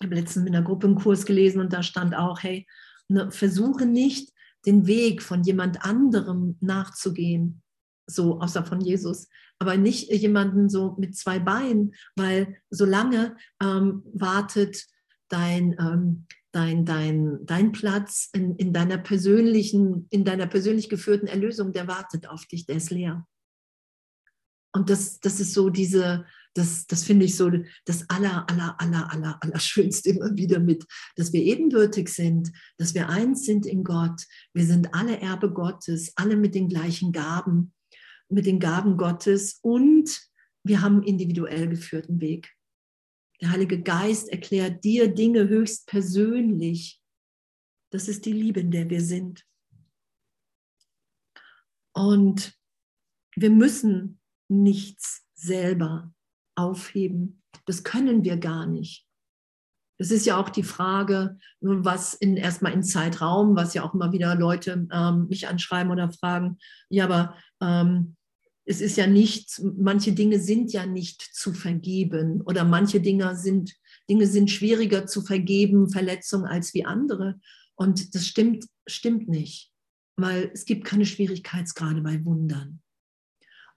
ich habe letztens mit einer Gruppe einen Kurs gelesen und da stand auch, hey, ne, versuche nicht, den Weg von jemand anderem nachzugehen, so außer von Jesus, aber nicht jemanden so mit zwei Beinen, weil solange ähm, wartet dein, ähm, dein, dein, dein Platz in, in deiner persönlichen, in deiner persönlich geführten Erlösung, der wartet auf dich, der ist leer. Und das, das ist so diese, das, das finde ich so das aller, aller, aller, aller, aller Schönste immer wieder mit, dass wir ebenbürtig sind, dass wir eins sind in Gott. Wir sind alle Erbe Gottes, alle mit den gleichen Gaben mit den Gaben Gottes und wir haben individuell geführten Weg. Der Heilige Geist erklärt dir Dinge höchst persönlich. Das ist die Liebe, in der wir sind. Und wir müssen nichts selber aufheben. Das können wir gar nicht. Das ist ja auch die Frage, was in, erstmal in Zeitraum, was ja auch immer wieder Leute ähm, mich anschreiben oder fragen, ja, aber ähm, es ist ja nicht, manche Dinge sind ja nicht zu vergeben oder manche Dinge sind, Dinge sind schwieriger zu vergeben, Verletzungen als wie andere. Und das stimmt, stimmt nicht, weil es gibt keine Schwierigkeitsgrade bei Wundern.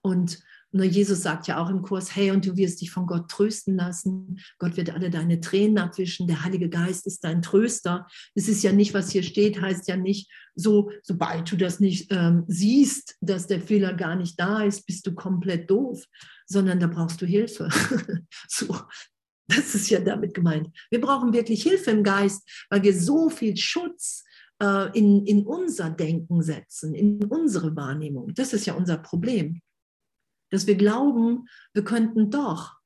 Und nur Jesus sagt ja auch im Kurs, hey, und du wirst dich von Gott trösten lassen. Gott wird alle deine Tränen abwischen. Der Heilige Geist ist dein Tröster. Es ist ja nicht, was hier steht, heißt ja nicht, so, sobald du das nicht ähm, siehst, dass der Fehler gar nicht da ist, bist du komplett doof, sondern da brauchst du Hilfe. so, das ist ja damit gemeint. Wir brauchen wirklich Hilfe im Geist, weil wir so viel Schutz äh, in, in unser Denken setzen, in unsere Wahrnehmung. Das ist ja unser Problem dass wir glauben, wir könnten doch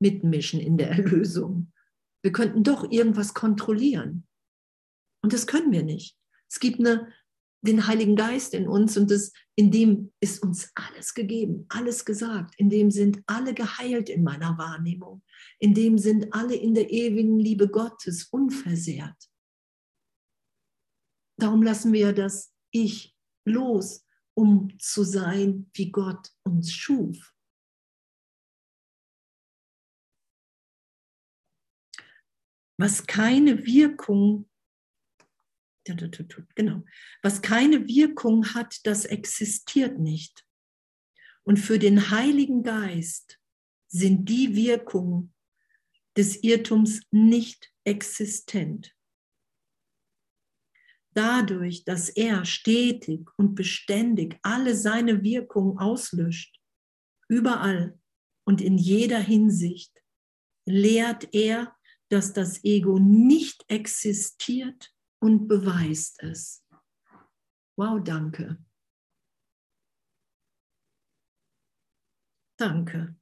mitmischen in der Erlösung. Wir könnten doch irgendwas kontrollieren. Und das können wir nicht. Es gibt eine, den Heiligen Geist in uns und das, in dem ist uns alles gegeben, alles gesagt. In dem sind alle geheilt in meiner Wahrnehmung. In dem sind alle in der ewigen Liebe Gottes unversehrt. Darum lassen wir das Ich los um zu sein, wie Gott uns schuf. Was keine Wirkung, genau, was keine Wirkung hat, das existiert nicht. Und für den Heiligen Geist sind die Wirkungen des Irrtums nicht existent. Dadurch, dass er stetig und beständig alle seine Wirkung auslöscht, überall und in jeder Hinsicht, lehrt er, dass das Ego nicht existiert und beweist es. Wow, danke. Danke.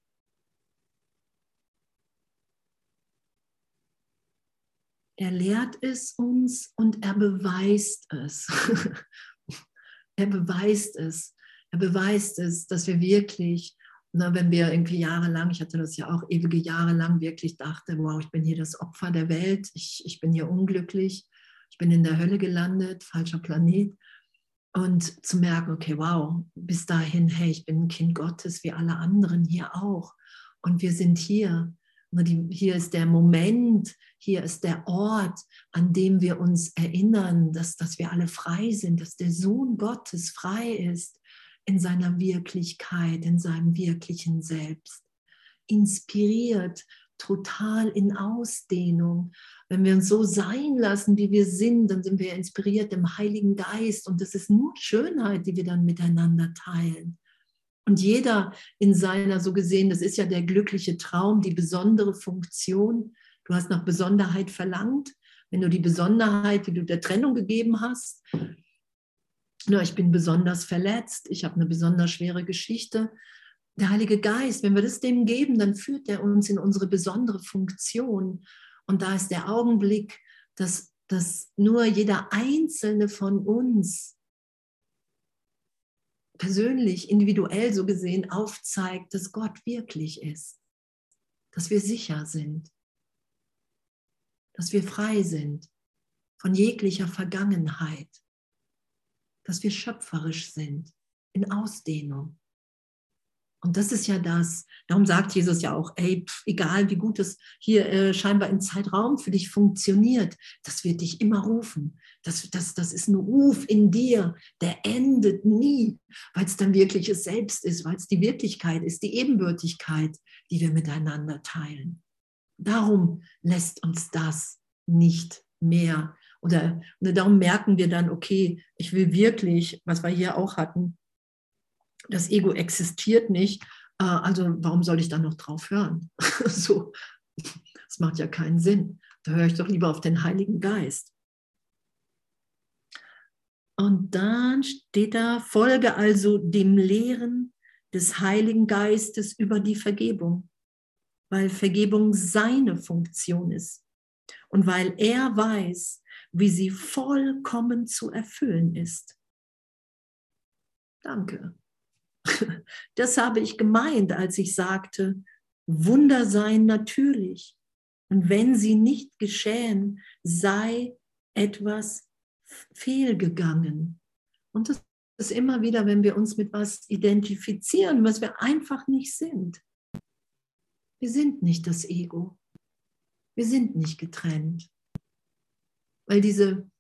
Er lehrt es uns und er beweist es. er beweist es. Er beweist es, dass wir wirklich, na, wenn wir irgendwie jahrelang, ich hatte das ja auch ewige Jahre lang, wirklich dachte, wow, ich bin hier das Opfer der Welt, ich, ich bin hier unglücklich, ich bin in der Hölle gelandet, falscher Planet. Und zu merken, okay, wow, bis dahin, hey, ich bin ein Kind Gottes, wie alle anderen hier auch. Und wir sind hier. Hier ist der Moment, hier ist der Ort, an dem wir uns erinnern, dass, dass wir alle frei sind, dass der Sohn Gottes frei ist in seiner Wirklichkeit, in seinem wirklichen Selbst. Inspiriert, total in Ausdehnung. Wenn wir uns so sein lassen, wie wir sind, dann sind wir inspiriert im Heiligen Geist und das ist nur Schönheit, die wir dann miteinander teilen. Und jeder in seiner, so gesehen, das ist ja der glückliche Traum, die besondere Funktion. Du hast nach Besonderheit verlangt. Wenn du die Besonderheit, die du der Trennung gegeben hast, na, ich bin besonders verletzt, ich habe eine besonders schwere Geschichte. Der Heilige Geist, wenn wir das dem geben, dann führt er uns in unsere besondere Funktion. Und da ist der Augenblick, dass, dass nur jeder einzelne von uns persönlich, individuell so gesehen aufzeigt, dass Gott wirklich ist, dass wir sicher sind, dass wir frei sind von jeglicher Vergangenheit, dass wir schöpferisch sind in Ausdehnung. Und das ist ja das. Darum sagt Jesus ja auch, ey, pf, egal wie gut es hier äh, scheinbar im Zeitraum für dich funktioniert, das wird dich immer rufen. Das, das, das ist ein Ruf in dir, der endet nie, weil es dann wirkliches Selbst ist, weil es die Wirklichkeit ist, die Ebenbürtigkeit, die wir miteinander teilen. Darum lässt uns das nicht mehr. Oder, oder darum merken wir dann, okay, ich will wirklich, was wir hier auch hatten, das Ego existiert nicht, äh, also warum soll ich dann noch drauf hören? so, das macht ja keinen Sinn. Da höre ich doch lieber auf den Heiligen Geist. Und dann steht da, folge also dem Lehren des Heiligen Geistes über die Vergebung, weil Vergebung seine Funktion ist und weil er weiß, wie sie vollkommen zu erfüllen ist. Danke. Das habe ich gemeint, als ich sagte, Wunder seien natürlich. Und wenn sie nicht geschehen, sei etwas fehlgegangen. Und das ist immer wieder, wenn wir uns mit was identifizieren, was wir einfach nicht sind. Wir sind nicht das Ego. Wir sind nicht getrennt. Weil diese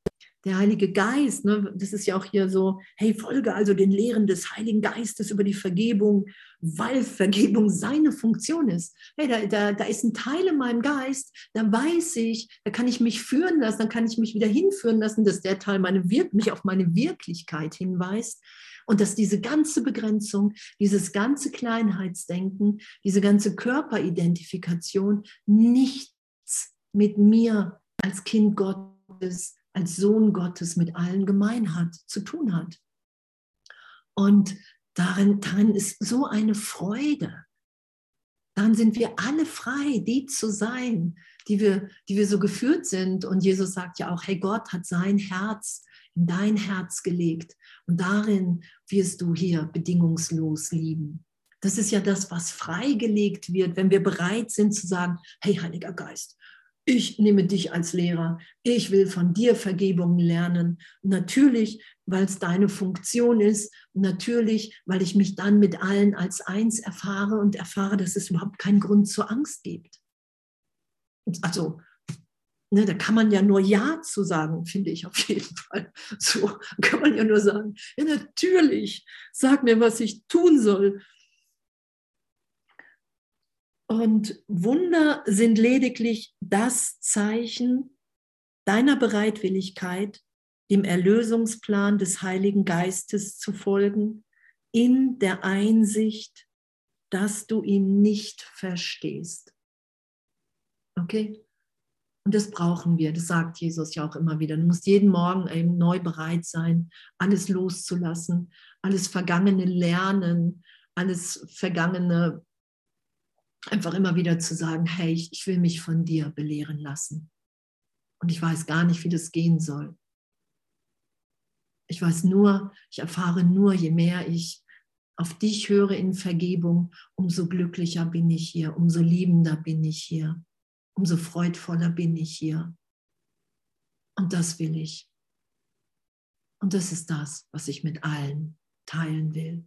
der Heilige Geist, ne, das ist ja auch hier so, hey, folge also den Lehren des Heiligen Geistes über die Vergebung, weil Vergebung seine Funktion ist. Hey, da, da, da ist ein Teil in meinem Geist, da weiß ich, da kann ich mich führen lassen, dann kann ich mich wieder hinführen lassen, dass der Teil meine Wir mich auf meine Wirklichkeit hinweist. Und dass diese ganze Begrenzung, dieses ganze Kleinheitsdenken, diese ganze Körperidentifikation nichts mit mir als Kind Gottes als Sohn Gottes mit allen gemein hat, zu tun hat. Und darin, darin ist so eine Freude. Dann sind wir alle frei, die zu sein, die wir, die wir so geführt sind. Und Jesus sagt ja auch, hey, Gott hat sein Herz in dein Herz gelegt. Und darin wirst du hier bedingungslos lieben. Das ist ja das, was freigelegt wird, wenn wir bereit sind zu sagen, hey, Heiliger Geist, ich nehme dich als Lehrer, ich will von dir Vergebung lernen. Natürlich, weil es deine Funktion ist, natürlich, weil ich mich dann mit allen als eins erfahre und erfahre, dass es überhaupt keinen Grund zur Angst gibt. Also, ne, da kann man ja nur Ja zu sagen, finde ich auf jeden Fall. So kann man ja nur sagen, ja natürlich, sag mir, was ich tun soll. Und Wunder sind lediglich das Zeichen deiner Bereitwilligkeit, dem Erlösungsplan des Heiligen Geistes zu folgen, in der Einsicht, dass du ihn nicht verstehst. Okay? Und das brauchen wir, das sagt Jesus ja auch immer wieder. Du musst jeden Morgen eben neu bereit sein, alles loszulassen, alles Vergangene lernen, alles Vergangene einfach immer wieder zu sagen, hey, ich will mich von dir belehren lassen. Und ich weiß gar nicht, wie das gehen soll. Ich weiß nur, ich erfahre nur, je mehr ich auf dich höre in Vergebung, umso glücklicher bin ich hier, umso liebender bin ich hier, umso freudvoller bin ich hier. Und das will ich. Und das ist das, was ich mit allen teilen will.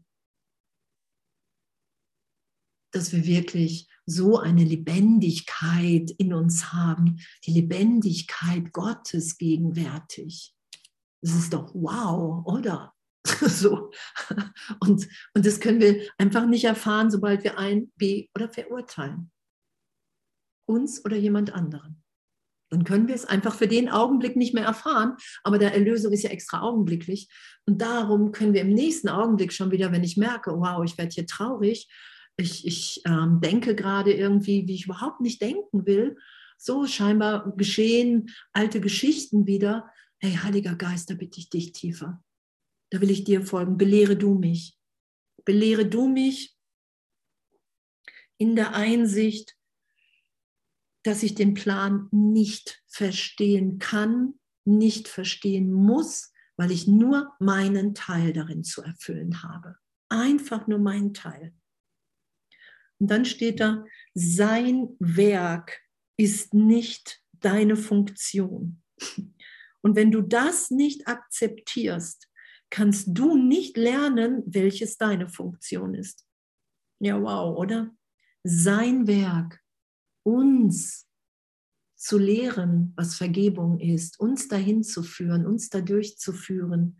Dass wir wirklich so eine Lebendigkeit in uns haben, die Lebendigkeit Gottes gegenwärtig. Das ist doch wow, oder? so. Und, und das können wir einfach nicht erfahren, sobald wir ein B oder verurteilen. Uns oder jemand anderen. Dann können wir es einfach für den Augenblick nicht mehr erfahren. Aber der Erlösung ist ja extra augenblicklich. Und darum können wir im nächsten Augenblick schon wieder, wenn ich merke, wow, ich werde hier traurig, ich, ich ähm, denke gerade irgendwie, wie ich überhaupt nicht denken will, so scheinbar geschehen alte Geschichten wieder, hey, Heiliger Geist, da bitte ich dich tiefer. Da will ich dir folgen. Belehre du mich. Belehre du mich in der Einsicht, dass ich den Plan nicht verstehen kann, nicht verstehen muss, weil ich nur meinen Teil darin zu erfüllen habe. Einfach nur meinen Teil. Und dann steht da, sein Werk ist nicht deine Funktion. Und wenn du das nicht akzeptierst, kannst du nicht lernen, welches deine Funktion ist. Ja, wow, oder? Sein Werk, uns zu lehren, was Vergebung ist, uns dahin zu führen, uns dadurch zu führen,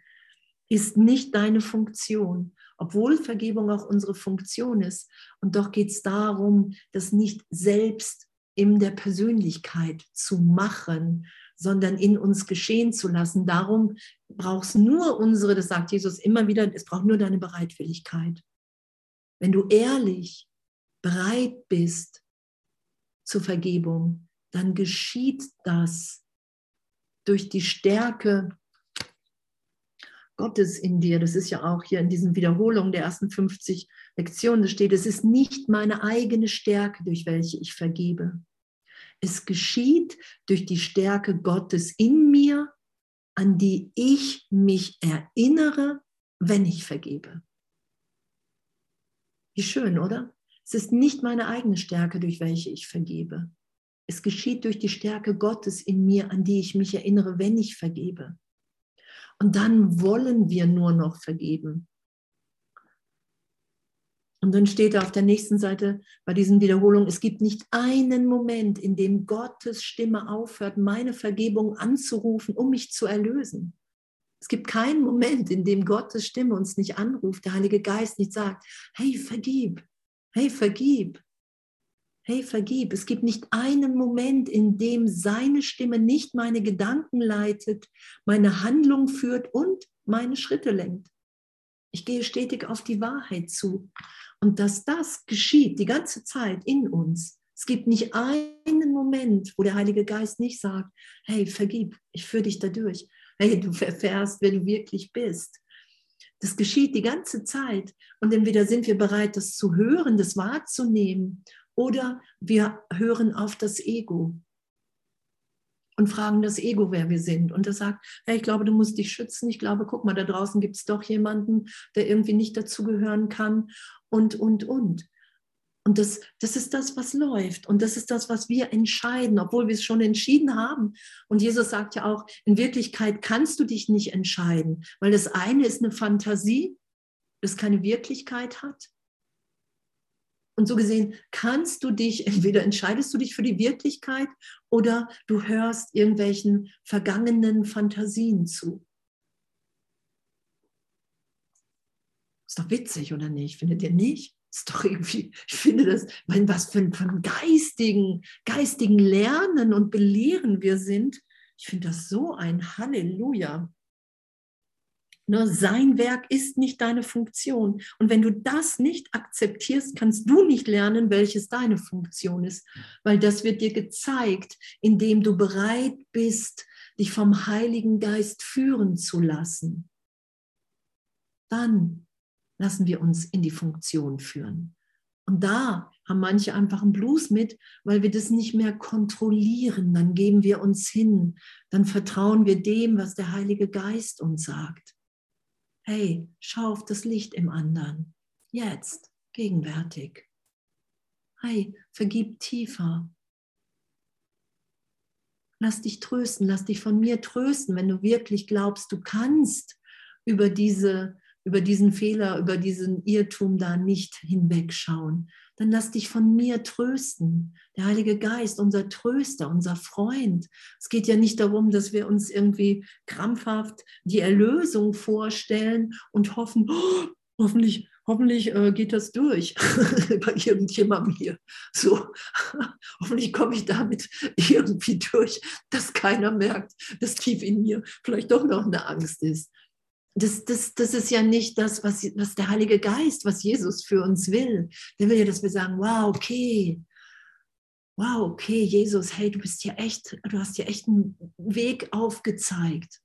ist nicht deine Funktion, obwohl Vergebung auch unsere Funktion ist. Und doch geht es darum, das nicht selbst in der Persönlichkeit zu machen, sondern in uns geschehen zu lassen. Darum brauchst nur unsere, das sagt Jesus immer wieder, es braucht nur deine Bereitwilligkeit. Wenn du ehrlich bereit bist zur Vergebung, dann geschieht das durch die Stärke Gottes in dir. Das ist ja auch hier in diesen Wiederholungen der ersten 50 Lektionen, da steht, es ist nicht meine eigene Stärke, durch welche ich vergebe, es geschieht durch die Stärke Gottes in mir, an die ich mich erinnere, wenn ich vergebe. Wie schön, oder? Es ist nicht meine eigene Stärke, durch welche ich vergebe. Es geschieht durch die Stärke Gottes in mir, an die ich mich erinnere, wenn ich vergebe. Und dann wollen wir nur noch vergeben. Und dann steht da auf der nächsten Seite bei diesen Wiederholungen, es gibt nicht einen Moment, in dem Gottes Stimme aufhört, meine Vergebung anzurufen, um mich zu erlösen. Es gibt keinen Moment, in dem Gottes Stimme uns nicht anruft, der Heilige Geist nicht sagt, hey, vergib, hey, vergib, hey, vergib. Es gibt nicht einen Moment, in dem seine Stimme nicht meine Gedanken leitet, meine Handlung führt und meine Schritte lenkt. Ich gehe stetig auf die Wahrheit zu. Und dass das geschieht die ganze Zeit in uns. Es gibt nicht einen Moment, wo der Heilige Geist nicht sagt, hey, vergib, ich führe dich dadurch. Hey, du erfährst, wer du wirklich bist. Das geschieht die ganze Zeit. Und entweder sind wir bereit, das zu hören, das wahrzunehmen, oder wir hören auf das Ego und fragen das Ego, wer wir sind. Und das sagt, hey, ich glaube, du musst dich schützen. Ich glaube, guck mal, da draußen gibt es doch jemanden, der irgendwie nicht dazugehören kann und, und, und. Und das, das ist das, was läuft. Und das ist das, was wir entscheiden, obwohl wir es schon entschieden haben. Und Jesus sagt ja auch, in Wirklichkeit kannst du dich nicht entscheiden, weil das eine ist eine Fantasie, das keine Wirklichkeit hat. Und so gesehen kannst du dich, entweder entscheidest du dich für die Wirklichkeit oder du hörst irgendwelchen vergangenen Fantasien zu. Ist doch witzig, oder nicht? Findet ihr nicht? Ist doch irgendwie, ich finde das, was für, für geistigen, geistigen Lernen und Belehren wir sind. Ich finde das so ein Halleluja. Ne, sein Werk ist nicht deine Funktion. Und wenn du das nicht akzeptierst, kannst du nicht lernen, welches deine Funktion ist, weil das wird dir gezeigt, indem du bereit bist, dich vom Heiligen Geist führen zu lassen. Dann lassen wir uns in die Funktion führen. Und da haben manche einfach einen Blues mit, weil wir das nicht mehr kontrollieren. Dann geben wir uns hin, dann vertrauen wir dem, was der Heilige Geist uns sagt hey, schau auf das Licht im anderen. Jetzt, gegenwärtig. Hey, vergib tiefer. Lass dich trösten, lass dich von mir trösten, wenn du wirklich glaubst, du kannst über, diese, über diesen Fehler, über diesen Irrtum da nicht hinwegschauen, dann lass dich von mir trösten. Der Heilige Geist, unser Tröster, unser Freund. Es geht ja nicht darum, dass wir uns irgendwie krampfhaft die Erlösung vorstellen und hoffen, oh, hoffentlich, hoffentlich äh, geht das durch bei irgendjemandem hier. So, hoffentlich komme ich damit irgendwie durch, dass keiner merkt, dass tief in mir vielleicht doch noch eine Angst ist das, das, das ist ja nicht das, was, was der Heilige Geist, was Jesus für uns will. Der will ja, dass wir sagen, wow, okay, wow, okay, Jesus, hey, du bist hier echt, du hast hier echt einen Weg aufgezeigt.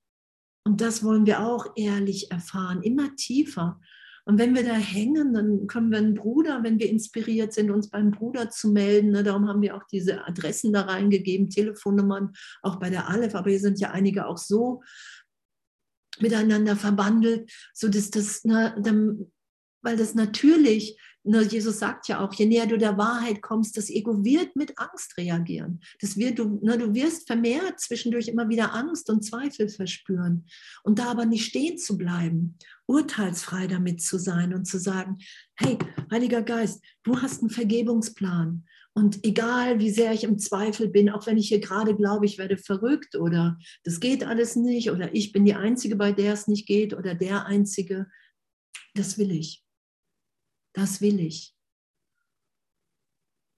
Und das wollen wir auch ehrlich erfahren, immer tiefer. Und wenn wir da hängen, dann können wir einen Bruder, wenn wir inspiriert sind, uns beim Bruder zu melden. Ne? Darum haben wir auch diese Adressen da reingegeben, Telefonnummern, auch bei der Aleph. Aber hier sind ja einige auch so miteinander verbandelt, so dass das, ne, dann, weil das natürlich, ne, Jesus sagt ja auch, je näher du der Wahrheit kommst, das Ego wird mit Angst reagieren. Das wird, du, ne, du wirst vermehrt zwischendurch immer wieder Angst und Zweifel verspüren. Und da aber nicht stehen zu bleiben, urteilsfrei damit zu sein und zu sagen, hey, Heiliger Geist, du hast einen Vergebungsplan. Und egal, wie sehr ich im Zweifel bin, auch wenn ich hier gerade glaube, ich werde verrückt oder das geht alles nicht oder ich bin die Einzige, bei der es nicht geht oder der Einzige, das will ich. Das will ich.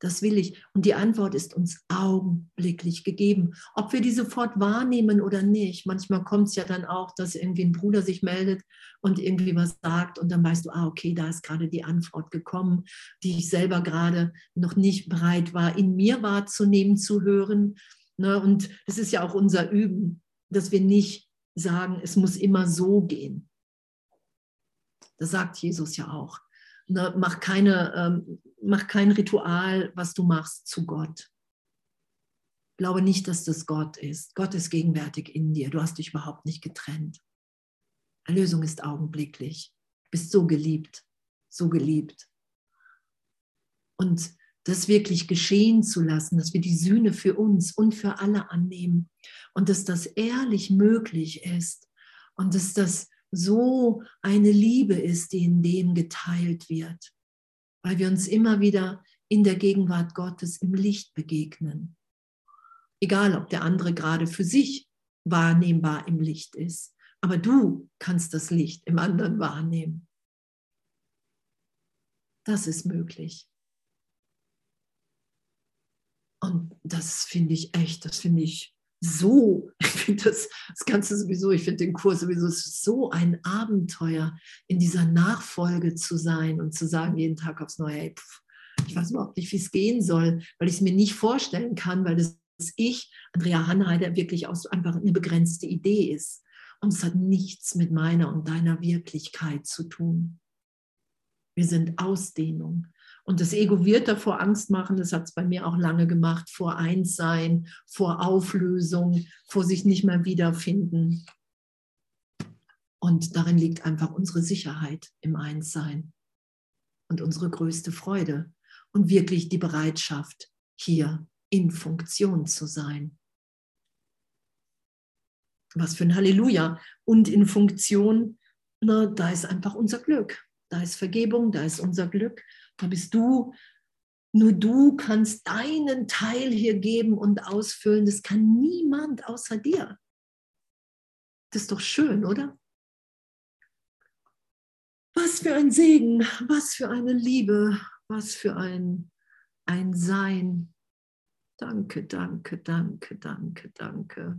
Das will ich. Und die Antwort ist uns augenblicklich gegeben. Ob wir die sofort wahrnehmen oder nicht. Manchmal kommt es ja dann auch, dass irgendwie ein Bruder sich meldet und irgendwie was sagt und dann weißt du, ah, okay, da ist gerade die Antwort gekommen, die ich selber gerade noch nicht bereit war, in mir wahrzunehmen, zu hören. Ne? Und das ist ja auch unser Üben, dass wir nicht sagen, es muss immer so gehen. Das sagt Jesus ja auch. Ne, mach, keine, ähm, mach kein Ritual, was du machst, zu Gott. Glaube nicht, dass das Gott ist. Gott ist gegenwärtig in dir. Du hast dich überhaupt nicht getrennt. Erlösung ist augenblicklich. Du bist so geliebt, so geliebt. Und das wirklich geschehen zu lassen, dass wir die Sühne für uns und für alle annehmen und dass das ehrlich möglich ist und dass das so eine Liebe ist, die in dem geteilt wird, weil wir uns immer wieder in der Gegenwart Gottes im Licht begegnen. Egal, ob der andere gerade für sich wahrnehmbar im Licht ist, aber du kannst das Licht im anderen wahrnehmen. Das ist möglich. Und das finde ich echt, das finde ich so, ich finde das, das Ganze sowieso, ich finde den Kurs sowieso so ein Abenteuer, in dieser Nachfolge zu sein und zu sagen, jeden Tag aufs Neue, ey, pff, ich weiß überhaupt nicht, wie es gehen soll, weil ich es mir nicht vorstellen kann, weil das Ich, Andrea Hanheider, wirklich auch so einfach eine begrenzte Idee ist. Und es hat nichts mit meiner und deiner Wirklichkeit zu tun. Wir sind Ausdehnung. Und das Ego wird davor Angst machen, das hat es bei mir auch lange gemacht, vor Einssein, vor Auflösung, vor sich nicht mehr wiederfinden. Und darin liegt einfach unsere Sicherheit im Einssein und unsere größte Freude und wirklich die Bereitschaft, hier in Funktion zu sein. Was für ein Halleluja. Und in Funktion, na, da ist einfach unser Glück. Da ist Vergebung, da ist unser Glück. Da bist du, nur du kannst deinen Teil hier geben und ausfüllen. Das kann niemand außer dir. Das ist doch schön, oder? Was für ein Segen, was für eine Liebe, was für ein, ein Sein. Danke, danke, danke, danke, danke.